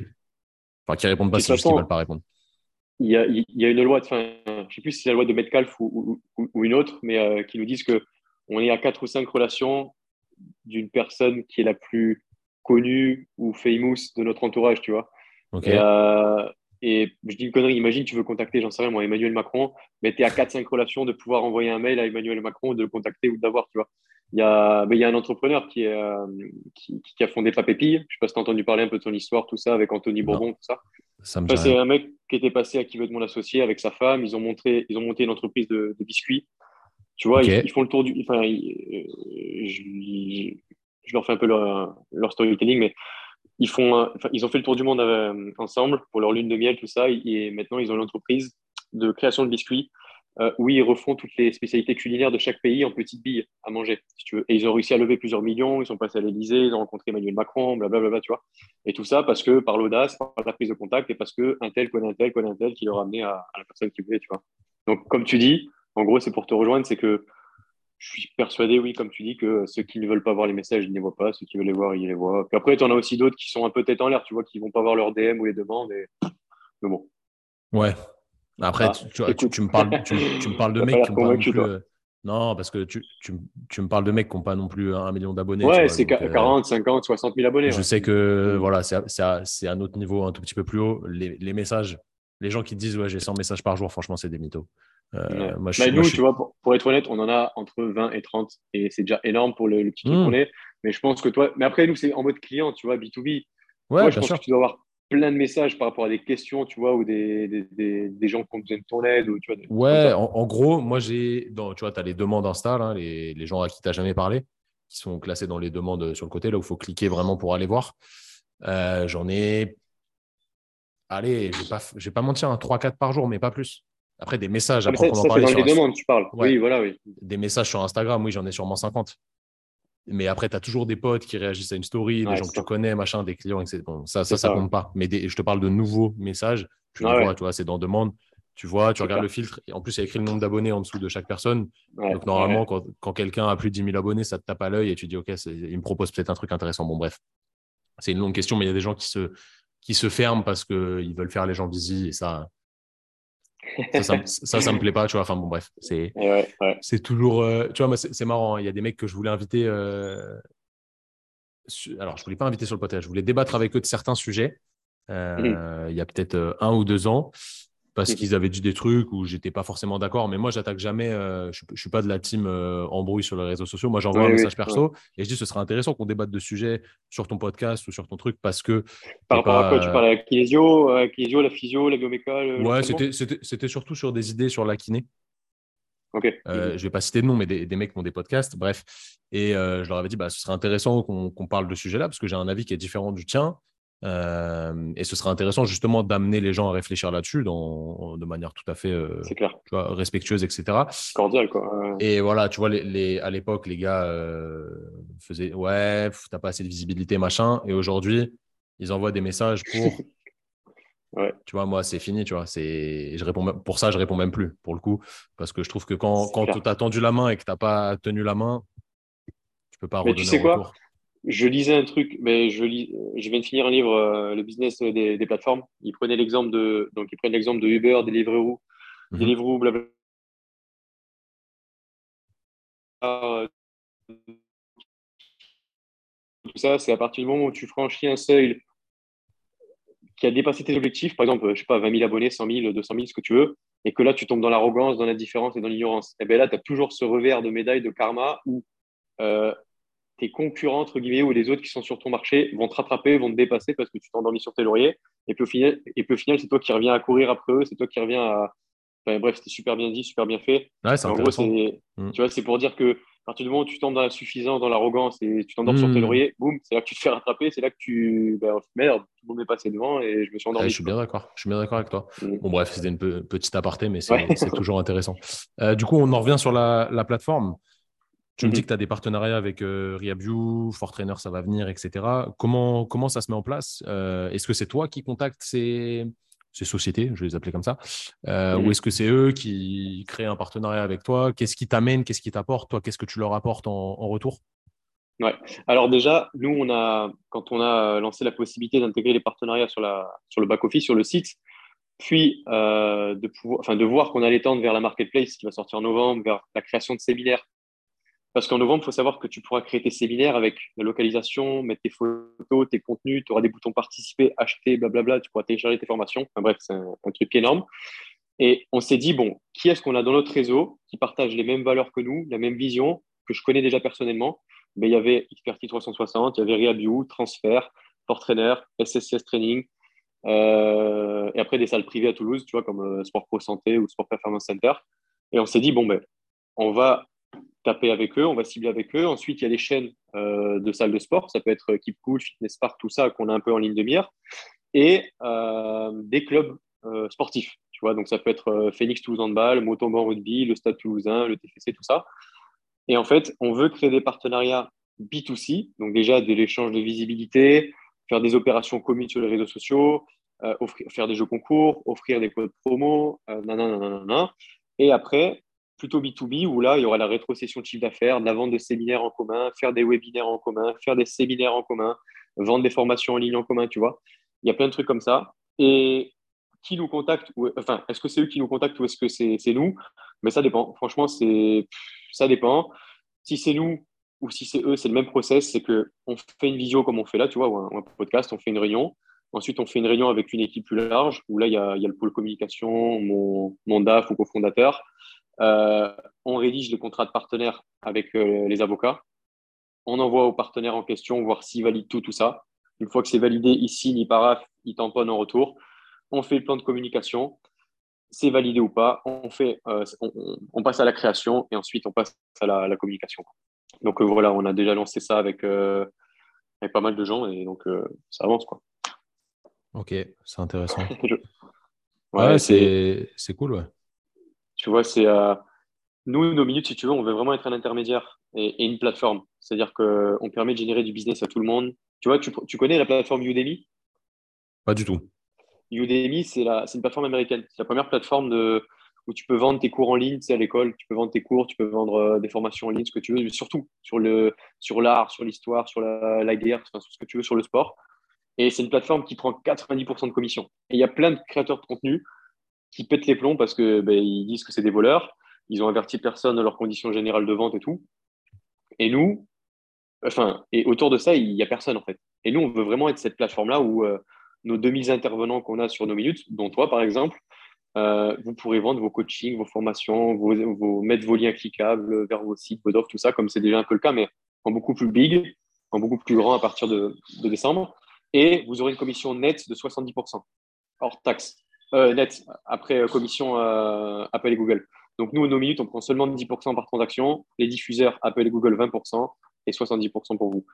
Enfin, qui répondent pas, c'est juste qu'ils veulent pas répondre. Il y a, il y a une loi, de, enfin, je sais plus si c'est la loi de Metcalf ou, ou, une autre, mais qui nous disent que on est à quatre ou cinq relations d'une personne qui est la plus connue ou famous de notre entourage, tu vois. Okay. Et je dis une connerie, imagine, tu veux contacter, j'en sais rien, moi, Emmanuel Macron, mais tu es à 4-5 relations de pouvoir envoyer un mail à Emmanuel Macron, de le contacter ou d'avoir, tu vois. Il y, a, mais il y a un entrepreneur qui, est, euh, qui, a fondé Papépille. Je ne sais pas si tu as entendu parler un peu de son histoire, tout ça, avec Anthony Bourbon, tout ça. ça c'est un mec qui était passé à qui veut de mon associé avec sa femme. Ils ont, montré, ils ont monté une entreprise de, biscuits. Tu vois, ils, font le tour du. Enfin, je, je, leur fais un peu leur, leur storytelling, mais ils, font, ils ont fait le tour du monde euh, ensemble pour leur lune de miel, tout ça. Et maintenant, ils ont une entreprise de création de biscuits euh, où ils refont toutes les spécialités culinaires de chaque pays en petites billes à manger. Et ils ont réussi à lever plusieurs millions. Ils sont passés à l'Elysée, ils ont rencontré Emmanuel Macron, blablabla, tu vois. Et tout ça parce que par l'audace, par la prise de contact et parce qu'un tel connaît un tel, connaît un tel qui leur a amené à, à la personne qui voulait, tu vois. Donc, comme tu dis, en gros, c'est pour te rejoindre, c'est que je suis persuadé, oui, comme tu dis, que ceux qui ne veulent pas voir les messages, ils ne les voient pas. Ceux qui veulent les voir, ils les voient. Puis après, tu en as aussi d'autres qui sont un peu tête en l'air, tu vois, qui ne vont pas voir leurs DM ou les demandes. Et... Mais bon. Ouais. Après, ah, tu, me parles, tu, me parles de mecs qui n'ont pas non plus. Euh, non, parce que tu, me parles de mecs qui n'ont pas non plus un million d'abonnés. Ouais, c'est 40, 50, 60 000 abonnés. Je sais que voilà, c'est un autre niveau un tout petit peu plus haut. Les, les messages, les gens qui disent ouais, j'ai 100 messages par jour, franchement, c'est des mythos. Euh, moi, bah, nous, tu vois, pour, être honnête, on en a entre 20 et 30 et c'est déjà énorme pour le, petit truc mmh. qu'on est. Mais je pense que toi, mais après, nous, c'est en mode client, tu vois, B2B. Ouais, je pense que tu dois avoir plein de messages par rapport à des questions, tu vois, ou des, des, des, gens qui ont besoin de ton aide. Ou, tu vois, ouais, en, gros, moi, j'ai, tu vois, tu as les demandes Insta, les, les, gens à qui tu n'as jamais parlé, qui sont classés dans les demandes sur le côté, là où il faut cliquer vraiment pour aller voir. Euh, j'en ai, allez, je ne vais, vais, pas mentir, 3-4 hein, par jour, mais pas plus. Après, des messages, après, ça, ça dans les demandes, tu parles. Oui, voilà, oui. Des messages sur Instagram, oui, j'en ai sûrement 50. Mais après, tu as toujours des potes qui réagissent à une story, des gens que tu connais, machin, des clients, etc. Bon, ça, ça, ça, compte pas. Mais je te parle de nouveaux messages. Tu ah vois, tu vois, c'est dans demande. Tu vois, tu regardes le filtre. Et en plus, il y a écrit le nombre d'abonnés en dessous de chaque personne. Donc, normalement, quand, quand quelqu'un a plus de 10 000 abonnés, ça te tape à l'œil et tu dis, OK, il me propose peut-être un truc intéressant. Bon, bref. C'est une longue question, mais il y a des gens qui se, qui se ferment parce qu'ils veulent faire les gens busy. Et ça, ça, ça, ça, me plaît pas, tu vois. Enfin bon, bref, c'est toujours. Euh, tu vois, c'est marrant. Hein. Il y a des mecs que je voulais inviter. Euh, alors, je voulais pas inviter sur le podcast. Je voulais débattre avec eux de certains sujets. Euh, il y a peut-être un ou deux ans parce qu'ils avaient dit des trucs où j'étais pas forcément d'accord. Mais moi, j'attaque jamais. Euh, je, ne suis pas de la team euh, embrouille sur les réseaux sociaux. Moi, j'envoie un message perso et je dis ce serait intéressant qu'on débatte de sujets sur ton podcast ou sur ton truc parce que. Par rapport à quoi tu parles à la kinésio, la physio, la bioméca Ouais, c'était surtout sur des idées sur la kiné. Ok. Euh, je vais pas citer de nom, mais des, mecs qui ont des podcasts, bref. Et je leur avais dit, bah, ce serait intéressant qu'on parle de ce sujet-là, parce que j'ai un avis qui est différent du tien. Euh, et ce serait intéressant justement d'amener les gens à réfléchir là-dessus de manière tout à fait euh, respectueuse, etc. Cordial, quoi. Et voilà, tu vois, les, à l'époque, les gars euh, faisaient Ouais, t'as pas assez de visibilité, machin. Et aujourd'hui, ils envoient des messages pour. ouais. Tu vois, moi, c'est fini, tu vois. Je réponds, pour ça, je réponds même plus, pour le coup. Parce que je trouve que quand, quand tu as tendu la main et que tu n'as pas tenu la main, tu peux pas redonner tu sais quoi? Je lisais un truc, mais je, lis, je viens de finir un livre, euh, le business des, des, plateformes. Il prenait l'exemple de, donc il prenait l'exemple de Uber, Deliveroo, mm -hmm. Deliveroo, blablabla. Tout ça, c'est à partir du moment où tu franchis un seuil qui a dépassé tes objectifs, par exemple, je sais pas, 20 000 abonnés, 100 000, 200 000, ce que tu veux, et que là, tu tombes dans l'arrogance, dans l'indifférence et dans l'ignorance. Et bien là, tu as toujours ce revers de médaille de karma où euh, tes concurrents, entre guillemets, ou les autres qui sont sur ton marché vont te rattraper, vont te dépasser parce que tu t'es endormi sur tes lauriers. Et puis au final, et puis au final c'est toi qui reviens à courir après eux, c'est toi qui reviens à. Enfin, bref, c'était super bien dit, super bien fait. Ouais, c'est intéressant. Mm. Tu vois, c'est pour dire que à partir du moment où tu tombes dans la suffisance, dans l'arrogance et tu t'endors sur tes mm. lauriers, boum, c'est là que tu te fais rattraper, c'est là que tu. Ben, merde, tout le monde est passé devant et je me suis endormi. je suis bien d'accord, je suis bien d'accord avec toi. Mm. Bon, bref, c'était une petite aparté, mais c'est toujours intéressant. Euh, du coup, on en revient sur la, la plateforme. Tu me dis mhm. que tu as des partenariats avec euh, RehabView, Fortrainer, ça va venir, etc. Comment, comment ça se met en place euh, Est-ce que c'est toi qui contactes ces, ces, sociétés, je vais les appeler comme ça, euh, ou mhm. est-ce que c'est eux qui créent un partenariat avec toi? Qu'est-ce qui t'amène? Qu'est-ce qui t'apporte? Toi, qu'est-ce que tu leur apportes en, retour? Ouais. Alors déjà, nous, on a, quand on a lancé la possibilité d'intégrer les partenariats sur, la, sur le back-office, sur le site, puis de, pouvoir, enfin, de voir qu'on allait tendre vers la marketplace qui va sortir en novembre, vers la création de séminaires parce qu'en novembre, il faut savoir que tu pourras créer tes séminaires avec la localisation, mettre tes photos, tes contenus, tu auras des boutons participer, acheter, blablabla, tu pourras télécharger tes formations. Enfin, bref, c'est un, truc énorme. Et on s'est dit, bon, qui est-ce qu'on a dans notre réseau qui partage les mêmes valeurs que nous, la même vision, que je connais déjà personnellement? Mais il y avait Expertise 360, il y avait RehabView, Transfer, Trainer, SSCS Training, euh, et après des salles privées à Toulouse, tu vois, comme euh, Sport Pro Santé ou Sport Performance Center. Et on s'est dit, bon, ben, on va taper avec eux, on va cibler avec eux. Ensuite, il y a des chaînes euh, de salles de sport, ça peut être Keep Cool, Fitness Park, tout ça qu'on a un peu en ligne de mire, et euh, des clubs euh, sportifs. Tu vois, donc ça peut être Phoenix Toulouse Handball, Motoban Rugby, le Stade Toulousain, le TFC, tout ça. Et en fait, on veut créer des partenariats B2C, donc déjà de l'échange de visibilité, faire des opérations communes sur les réseaux sociaux, faire des jeux concours, offrir des codes promo, nanana, et après plutôt B2B où là, il y aura la rétrocession de chiffre d'affaires, la vente de séminaires en commun, faire des webinaires en commun, faire des séminaires en commun, vendre des formations en ligne en commun, tu vois. Il y a plein de trucs comme ça. Et qui nous contacte ou, Enfin, est-ce que c'est eux qui nous contactent ou est-ce que c'est, nous? Mais ça dépend. Franchement, c'est, ça dépend. Si c'est nous ou si c'est eux, c'est le même process. C'est qu'on fait une visio comme on fait là, tu vois, ou un, podcast, on fait une réunion. Ensuite, on fait une réunion avec une équipe plus large où là, il y a, le pôle communication, mon, mon DAF ou cofondateur. Euh, on rédige les contrats de partenaires avec euh, les avocats. On envoie aux partenaires en question, voir s'ils valident tout, tout ça. Une fois que c'est validé, ils signent, ils paraffent, ils tamponnent en retour. On fait le plan de communication. C'est validé ou pas. On, fait, euh, on, passe à la création et ensuite on passe à la, communication. Donc voilà, on a déjà lancé ça avec, avec pas mal de gens et donc ça avance. Quoi. Ok, c'est intéressant. ouais, c'est cool, ouais. Tu vois, c'est euh, nous, nos minutes, si tu veux, on veut vraiment être un intermédiaire et, une plateforme. C'est-à-dire qu'on permet de générer du business à tout le monde. Tu vois, tu, tu connais la plateforme Udemy? Pas du tout. Udemy, c'est une plateforme américaine. C'est la première plateforme de, où tu peux vendre tes cours en ligne, c'est à l'école, tu peux vendre tes cours, tu peux vendre euh, des formations en ligne, ce que tu veux, mais surtout sur l'art, sur l'histoire, sur la, la guerre, sur ce que tu veux, sur le sport. Et c'est une plateforme qui prend 90% de commission. Et il y a plein de créateurs de contenu qui pètent les plombs parce que ben, ils disent que c'est des voleurs. Ils ont averti personne de leurs conditions générales de vente et tout. Et nous, enfin, et autour de ça, il n'y a personne en fait. Et nous, on veut vraiment être cette plateforme-là où euh, nos 2000 intervenants qu'on a sur nos minutes, dont toi par exemple, euh, vous pourrez vendre vos coachings, vos formations, vos, mettre vos liens cliquables vers vos sites, vos offres, tout ça, comme c'est déjà un peu le cas, mais en beaucoup plus big, en beaucoup plus grand à partir de, de décembre. Et vous aurez une commission nette de 70%, hors taxe. Euh, net, après euh, commission euh, Apple et Google. Donc, nous, nos minutes, on prend seulement 10% par transaction. Les diffuseurs, Apple et Google, 20% et 70% pour vous.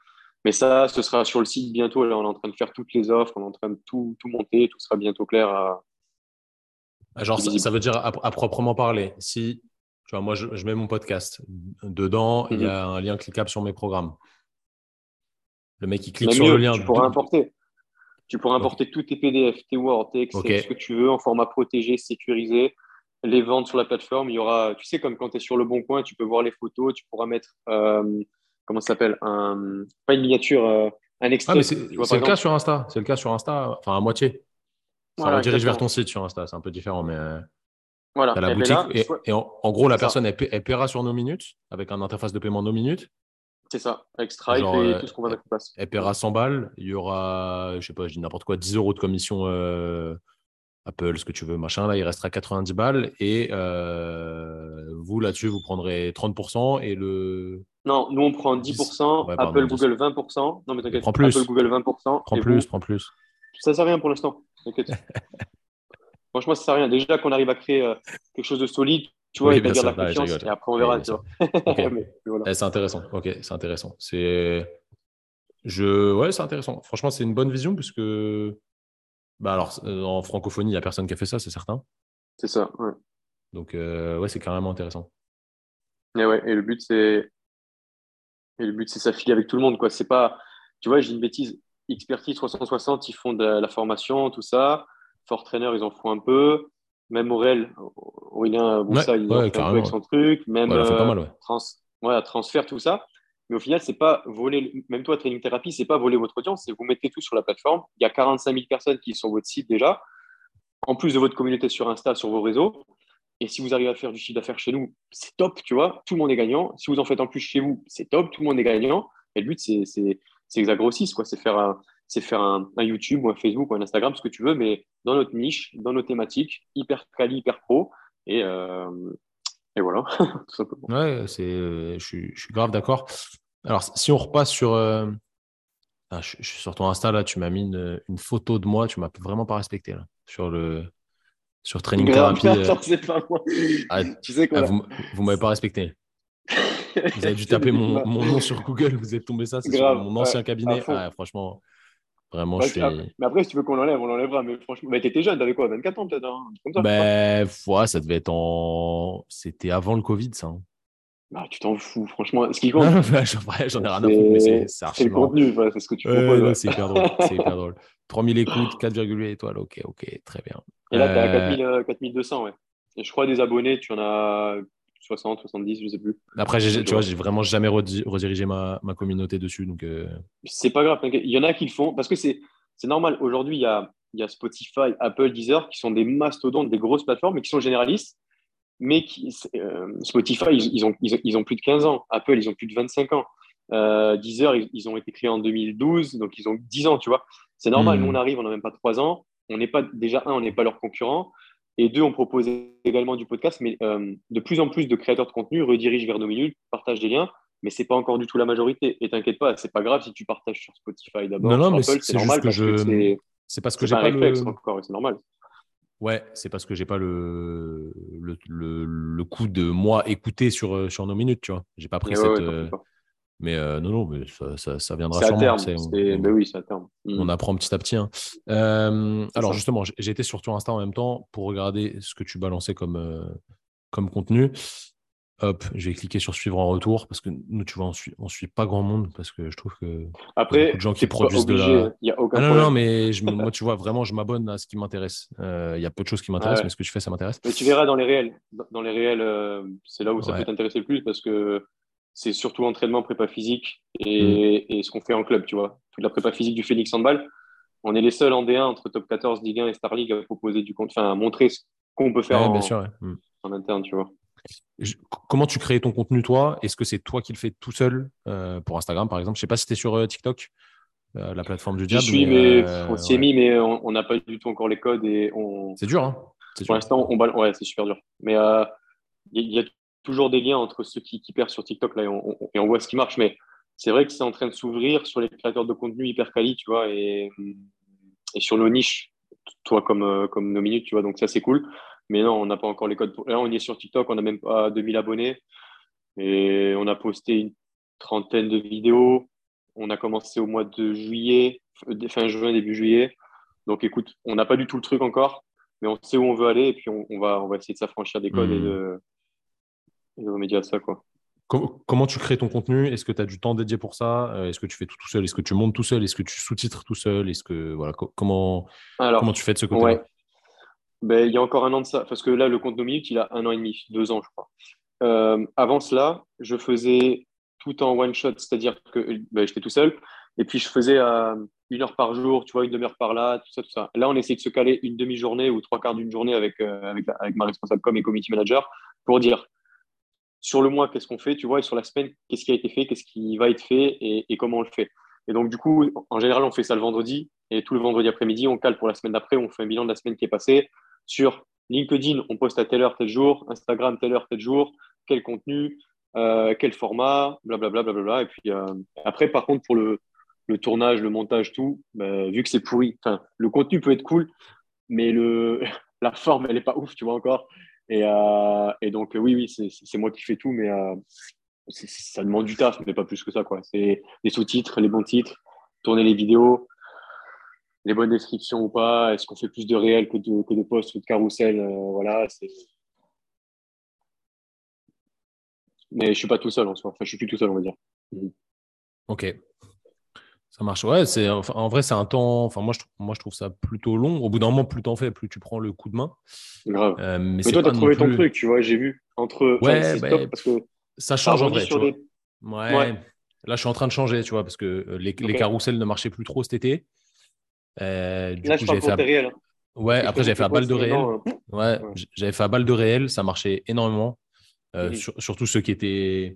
Mais ça, ce sera sur le site bientôt. Là, on est en train de faire toutes les offres, on est en train de tout, tout monter, tout sera bientôt clair. À... Ah, genre, ça, veut dire à, proprement parler, si tu vois, moi, je, mets mon podcast. Dedans, il y a mhm. un lien cliquable sur mes programmes. Le mec, il clique sur le lien. Tu pourras importer. Tu pourras importer tous tes PDF, tes Word, tes Excel, ce que tu veux en format protégé, sécurisé. Les ventes sur la plateforme, il y aura, tu sais, comme quand tu es sur le bon coin, tu peux voir les photos, tu pourras mettre, euh, comment ça s'appelle, un, pas une miniature, euh, un extrait. Ah, c'est le cas sur Insta. C'est le cas sur Insta, enfin à moitié. Ça redirige vers ton site sur Insta, c'est un peu différent, mais. Euh, voilà. la et ben boutique. et, en, gros, la personne, elle, elle, paiera sur nos minutes avec un interface de paiement nos minutes. C'est ça, avec Stripe et tout ce qu'on va mettre en place. Elle paiera 100 balles. Il y aura, je sais pas, je dis n'importe quoi, 10 euros de commission euh, Apple, ce que tu veux, machin. Là, il restera 90 balles. Et euh, vous, là-dessus, vous prendrez 30% et le. Non, nous, on prend 10%, Apple, Google 20%. Non, mais t'inquiète, plus. Apple, Google 20%. Prends plus, prends plus. Ça sert à rien pour l'instant, t'inquiète. Franchement, ça sert à rien. Déjà qu'on arrive à créer euh, quelque chose de solide, tu vois, oui, la confiance. et après, on verra. Eh, c'est intéressant. Ok, c'est intéressant. C'est. Je... Ouais, c'est intéressant. Franchement, c'est une bonne vision puisque. Bah alors, euh, en francophonie, il n'y a personne qui a fait ça, c'est certain. C'est ça, ouais. Donc, euh, ouais, c'est carrément intéressant. Et, ouais, et le but, c'est. Et le but, c'est s'affilier avec tout le monde, quoi. C'est pas. Tu vois, j'ai une bêtise. Expertise 360, ils font de la formation, tout ça. Fort Trainer, ils en font un peu. Même Aurel, Aurélien Boussa, il en fait un peu avec son truc. Même euh, trans, transfert, tout ça. Mais au final, c'est pas voler, même toi, Training Therapy, c'est pas voler votre audience, c'est vous mettez tout sur la plateforme. Il y a 45 000 personnes qui sont sur votre site déjà, en plus de votre communauté sur Insta, sur vos réseaux. Et si vous arrivez à faire du chiffre d'affaires chez nous, c'est top, tu vois, tout le monde est gagnant. Si vous en faites en plus chez vous, c'est top, tout le monde est gagnant. Et le but, c'est que ça grossisse, quoi. C'est faire un, c'est faire un, YouTube ou un Facebook ou un Instagram, ce que tu veux, mais dans notre niche, dans nos thématiques, hyper quali, hyper pro. Et, euh, et voilà, tout simplement. Ouais, c'est, euh, je, suis, je, suis, grave d'accord. Alors, si on repasse sur. Euh, ah, je, suis sur ton Insta, là, tu m'as mis une, une, photo de moi, tu m'as vraiment pas respecté, là, sur le. Sur Training Therapy. c'est pas moi. Ah, tu sais quoi ah, Vous, vous m'avez pas respecté. Vous avez dû taper mon, mon, nom sur Google, vous êtes tombé ça, c'est sur mon ancien cabinet. Ah, franchement, Vraiment, je suis... Mais après, si tu veux qu'on l'enlève, on l'enlèvera. Mais franchement, mais t'étais jeune, t'avais quoi 24 ans peut-être hein, ça, Ben, ouais, ça devait être en. C'était avant le Covid, ça. Hein. Ah, tu t'en fous, franchement. Ce qui compte. J'en ai rien à foutre, mais c'est C'est le contenu, c'est ce que tu proposes. c'est hyper drôle. C'est hyper drôle. 3000 écoutes, 4,8 étoiles. Ok, ok, très bien. Et là, tu es à 4200, ouais. Et je crois des abonnés, tu en as 60, 70, je sais plus. Après, tu vois, j'ai vraiment jamais redirigé ma, ma communauté dessus. Donc, euh... c'est pas grave. Il y en a qui le font parce que c'est normal. Aujourd'hui, il y a, y a Spotify, Apple, Deezer qui sont des mastodontes, des grosses plateformes, mais qui sont généralistes. Mais qui, euh, Spotify, ils, ont, ils, ont, plus de 15 ans. Apple, ils ont plus de 25 ans. Euh, Deezer, ils, ont été créés en 2012, donc ils ont 10 ans, tu vois. C'est normal. Hmm. Nous, on arrive, on n'a même pas 3 ans. On n'est pas, déjà, un, on n'est pas leur concurrent. Et deux, on propose également du podcast, mais euh, de plus en plus de créateurs de contenu redirigent vers nos minutes, partagent des liens, mais ce n'est pas encore du tout la majorité. Et t'inquiète pas, c'est pas grave si tu partages sur Spotify d'abord. Non, non, mais c'est normal que je. C'est parce que j'ai pas, le. c'est normal. Ouais, c'est parce que j'ai pas le... Le, le, coup de moi écouter sur, euh, sur nos minutes, tu vois. J'ai pas pris cette. Mais euh, non, non, mais ça, ça, viendra sûrement. À terme. On, ben oui, c'est à terme. On mm. apprend petit à petit. Hein. Euh, alors justement, j'ai été sur ton Insta en même temps pour regarder ce que tu balançais comme, euh, comme contenu. Hop, je vais cliquer sur suivre en retour parce que nous, tu vois, on suit, on suit pas grand monde parce que je trouve que après, y a beaucoup de gens qui produisent de la. Y a aucun ah, non, non, mais je, moi, tu vois, vraiment, je m'abonne à ce qui m'intéresse. Il y a peu de choses qui m'intéressent, mais ce que tu fais, ça m'intéresse. Mais tu verras dans les réels. Dans les réels, c'est là où ça peut t'intéresser le plus parce que c'est surtout entraînement, prépa physique et, mm. et ce qu'on fait en club, tu vois. Toute la prépa physique du Phoenix Handball. On est les seuls en D1 entre top 14, Ligue 1 et Star League à proposer du compte, enfin à montrer ce qu'on peut faire en, mm. en, interne, tu vois. Comment tu crées ton contenu, toi? Est-ce que c'est toi qui le fais tout seul euh, pour Instagram, par exemple? Je sais pas si tu es sur euh, TikTok, euh, la plateforme du diable. Je suis, mais, on s'y est mis, mais on n'a pas du tout encore les codes et on. C'est dur, hein Pour l'instant, on ouais, c'est super dur. Mais il y, a toujours des liens entre ceux qui, qui perdent sur TikTok là, et, on, voit ce qui marche. Mais c'est vrai que c'est en train de s'ouvrir sur les créateurs de contenu hyper quali, tu vois, et, et sur nos niches, toi comme, euh, comme nos minutes, tu vois. Donc ça, c'est cool. Mais non, on n'a pas encore les codes. Pour... Là, on est sur TikTok, on n'a même pas 2000 abonnés. Et on a posté une trentaine de vidéos. On a commencé au mois de juillet, fin juin, début juillet. Donc écoute, on n'a pas du tout le truc encore, mais on sait où on veut aller et puis on, va, on va essayer de s'affranchir des codes et, hmm. de, de remédier à ça. Quoi. Comment tu crées ton contenu? Est-ce que tu as du temps dédié pour ça? Euh, Est-ce que tu fais tout tout seul? Est-ce que tu montes tout seul? Est-ce que tu sous-titres tout seul? Est-ce que voilà comment comment tu fais de ce côté ben, il y a encore un an de ça, parce que là le compte No minutes il a un an et demi, deux ans je crois. Euh, avant cela, je faisais tout en one shot, c'est-à-dire que ben, j'étais tout seul et puis je faisais euh, une heure par jour, tu vois, une demi-heure par là, tout ça, tout ça. Là, on essaie de se caler une demi-journée ou trois quarts d'une journée avec, avec, avec, ma responsable com et community manager pour dire sur le mois, qu'est-ce qu'on fait, tu vois, et sur la semaine, qu'est-ce qui a été fait, qu'est-ce qui va être fait et, comment on le fait. Et donc, du coup, en général, on fait ça le vendredi et tout le vendredi après-midi, on cale pour la semaine d'après, on fait un bilan de la semaine qui est passée. Sur LinkedIn, on poste à telle heure, tel jour, Instagram, telle heure, tel jour, quel contenu, euh, quel format, blablabla. Bla, bla, bla, et puis euh, après, par contre, pour le, tournage, le montage, tout, bah, vu que c'est pourri, le contenu peut être cool, mais le, la forme, elle n'est pas ouf, tu vois encore. Et, euh, et donc, oui, oui, c'est moi qui fais tout, mais euh, ça demande du taf, mais pas plus que ça. quoi. C'est les sous-titres, les bons titres, tourner les vidéos, les bonnes descriptions ou pas. Est-ce qu'on fait plus de réels que de, que de posts ou de carousel euh, Voilà. Mais je suis pas tout seul en soi. Enfin, je suis plus tout seul, on va dire. Ok. Ça marche. Ouais, c'est en vrai, c'est un temps. Enfin, moi je, moi, je trouve ça plutôt long. Au bout d'un moment, plus t'en fais, plus tu prends le coup de main. Grave. Euh, mais, toi, tu as trouvé ton truc, tu vois, j'ai vu. Entre... Ouais, parce que ça change en vrai. Ouais. Là, je suis en train de changer, tu vois, parce que euh, les, les carousels ne marchaient plus trop cet été. Euh, du Là, coup, j'avais fait. Réel, hein. Ouais, après, j'avais fait à balle de réel. Hein. Ouais, j'avais fait à balle de réel. Ça marchait énormément. surtout ceux qui étaient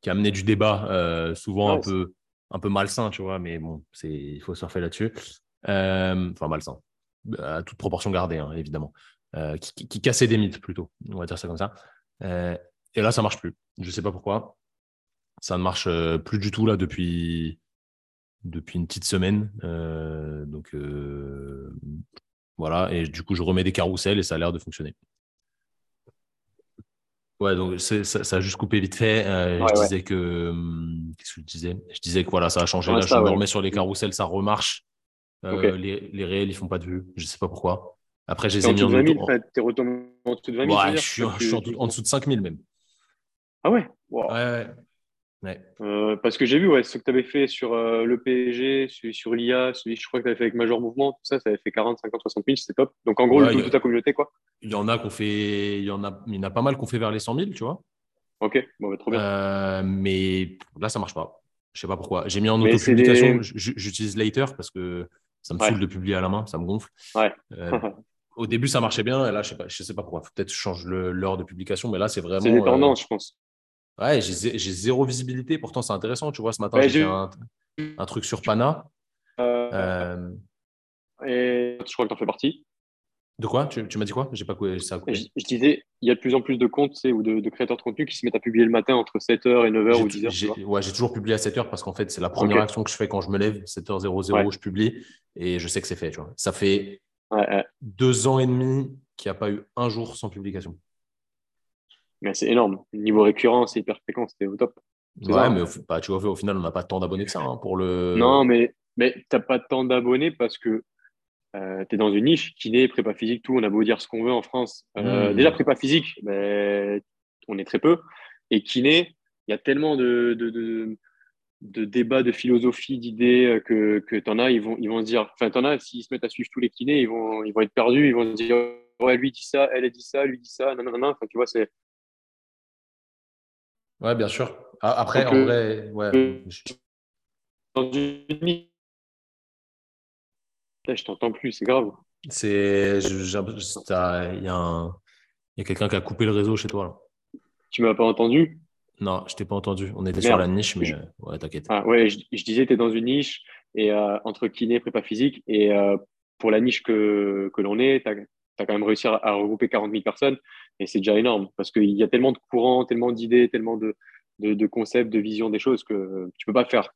qui amenaient du débat, souvent un peu un peu malsain, tu vois, mais bon, il faut surfer là-dessus. Euh, enfin, malsain, à toute proportion gardée, hein, évidemment. Euh, qui, cassait des mythes plutôt, on va dire ça comme ça. Euh, et là, ça marche plus. Je ne sais pas pourquoi. Ça ne marche plus du tout là depuis, depuis une petite semaine. donc voilà, et du coup, je remets des carousels et ça a l'air de fonctionner. Ouais, donc ça, ça, a juste coupé vite fait. Euh, je disais que. Hum, qu'est-ce que je disais? Je disais que voilà, ça a changé. Là, je me remets sur les carousels, ça remarche. Euh, les, les, réels, ils font pas de vue. Je sais pas pourquoi. Après, j'ai mis en dessous de 20 000. T'es retombé en dessous de 20 000 Ouais, je suis, je en, en, dessous de 5 000 même. Ah ouais? Ouais, ouais. Euh, parce que j'ai vu ouais, ce que tu avais fait sur euh, le PSG, celui sur l'IA, celui je crois que tu avais fait avec Major Mouvement, tout ça, ça avait fait 40, 50, 60 000, c'était top. Donc en gros, le tout de ta communauté, quoi. Il y en a qu'on fait, il y en a, il y en a pas mal qu'on fait vers les 100 000, tu vois. Ok, bon, bah, trop bien. Euh, mais là, ça marche pas. Je sais pas pourquoi. J'ai mis en auto-publication, j'utilise Later parce que ça me saoule de publier à la main, ça me gonfle. Ouais. au début, ça marchait bien, et là, je sais pas, je sais pas pourquoi. Peut-être je change l'heure de publication, mais là, c'est vraiment. C'est des tendances, je pense. Ouais, j'ai zéro visibilité. Pourtant, c'est intéressant. Tu vois, ce matin, j'ai fait un, truc sur Pana. Euh, euh, Et je crois que tu en fais partie. De quoi? Tu, tu m'as dit quoi? J'ai pas ça. Je, je, disais, il y a de plus en plus de comptes ou de, créateurs de contenu qui se mettent à publier le matin entre 7h et 9h ou 10h. Ouais, j'ai toujours publié à 7h parce qu'en fait, c'est la première action que je fais quand je me lève. 7h00, je publie et je sais que c'est fait. Tu vois. Ça fait deux ans et demi qu'il n'y a pas eu un jour sans publication. Mais c'est énorme. Niveau récurrence et hyper fréquent, c'était au top. Ouais, mais bah, tu vois, au final, on n'a pas tant d'abonnés que ça hein, pour le. Non, mais, mais tu n'as pas tant d'abonnés parce que euh, tu es dans une niche, kiné, prépa physique, tout. On a beau dire ce qu'on veut en France. Euh, hmm. Déjà, prépa physique, ben, on est très peu. Et kiné, il y a tellement de, de, de, de débats, de philosophie, d'idées euh, que, que tu en as. Ils vont, ils vont se dire, enfin, tu en as, s'ils se mettent à suivre tous les kinés, ils vont, ils vont être perdus. Ils vont se dire, ouais, lui dit ça, elle dit ça, lui dit ça, non, non, non. Enfin, tu vois, c'est Ouais, bien sûr. Après, en vrai, ouais. Je t'entends plus, c'est grave. C'est, il y a, un... a quelqu'un qui a coupé le réseau chez toi. Là. Tu m'as pas entendu? Non, je t'ai pas entendu. On était sur la niche, mais ouais, t'inquiète. Ah, ouais, je, disais, tu es dans une niche et euh, entre kiné et prépa physique. Et euh, pour la niche que, que l'on est, tu as, quand même réussi à, regrouper 40 000 personnes. Et c'est déjà énorme parce qu'il y a tellement de courants, tellement d'idées, tellement de, de, concepts, de visions des choses que tu peux pas faire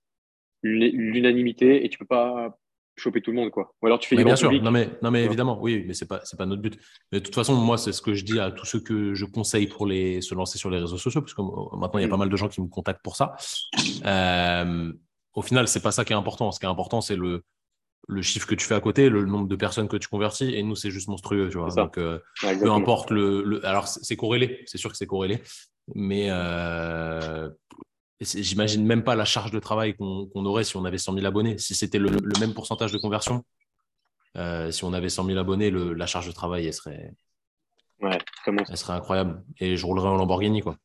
l'unanimité et tu peux pas choper tout le monde, quoi. Ou alors tu fais mais bien sûr, non mais, non mais évidemment, oui, mais c'est pas, c'est pas notre but. Mais de toute façon, moi, c'est ce que je dis à tous ceux que je conseille pour les, se lancer sur les réseaux sociaux, parce que euh, maintenant, il y a mm. pas mal de gens qui me contactent pour ça. Euh, au final, c'est pas ça qui est important. Ce qui est important, c'est le, le chiffre que tu fais à côté, le nombre de personnes que tu convertis, et nous, c'est juste monstrueux, tu vois. Donc, euh, peu importe le, alors c'est corrélé, c'est sûr que c'est corrélé, mais euh, j'imagine même pas la charge de travail qu'on aurait si on avait 100 000 abonnés. Si c'était le, même pourcentage de conversion, euh, si on avait 100 000 abonnés, la charge de travail, elle serait, ouais, elle serait incroyable. Et je roulerais en Lamborghini, quoi.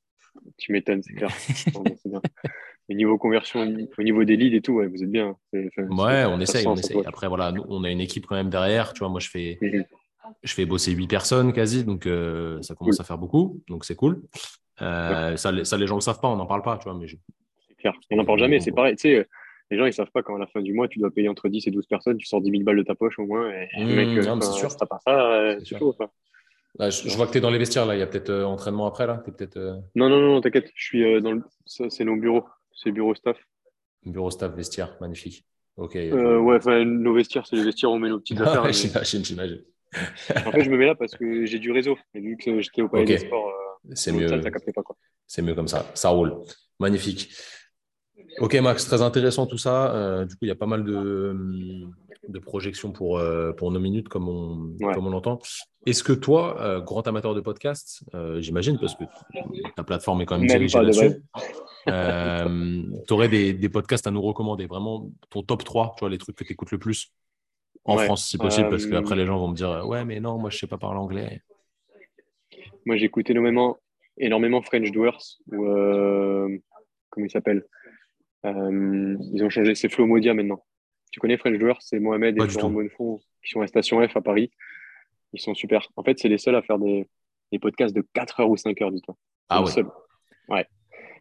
Tu m'étonnes, c'est clair. au niveau conversion, au niveau des leads et tout, ouais, vous êtes bien. ouais, on essaye, on essaye. Après, voilà, nous, on a une équipe quand même derrière. Tu vois, moi, je fais, je fais bosser huit personnes quasi, donc euh, ça commence à faire beaucoup, donc c'est cool. Euh, ça, ça, les gens ne le savent pas, on n'en parle pas, tu vois. Mais C'est clair, on n'en parle jamais. C'est pareil, tu sais, les gens, ils savent pas quand à la fin du mois, tu dois payer entre 10 et 12 personnes, tu sors 10 000 balles de ta poche au moins. Et mmh, mec, euh, c'est sûr. pas ça, c'est chaud. je, vois que tu es dans les vestiaires, là. Il y a peut-être entraînement après, là. Es peut-être, Non, non, non, t'inquiète. Je suis dans le... C'est nos bureaux. C'est bureau staff. Bureau staff, vestiaire, magnifique. Ok. Euh, ouais, enfin, nos vestiaires, c'est les vestiaires où on met nos petites affaires. j'imagine, j'imagine. en fait, je me mets là parce que j'ai du réseau. Et vu que j'étais au Palais des Sports, euh, c'est mieux. Ça, pas, C'est mieux comme ça. Ça roule. Magnifique. Ok, Max, très intéressant tout ça. Euh, du coup, il y a pas mal de, de projections pour, euh, pour nos minutes, comme on, comme on l'entend. Est-ce que toi, euh, grand amateur de podcast, j'imagine, parce que ta plateforme est quand même, dirigée là-dessus, tu aurais des, des, podcasts à nous recommander, vraiment ton top 3, tu vois, les trucs que tu écoutes le plus en France, si possible, parce qu'après les gens vont me dire Ouais, mais non, moi je sais pas parler anglais. Moi j'écoute énormément, énormément French Doers, ou comment il s'appelle? Ils ont changé, c'est Flo Modia maintenant. Tu connais French Doers? C'est Mohamed et Florent Bonnefond qui sont à Station F à Paris. Ils sont super. En fait, c'est les seuls à faire des, des, podcasts de 4 heures ou 5 heures, dis-toi. Ah ouais. Ouais.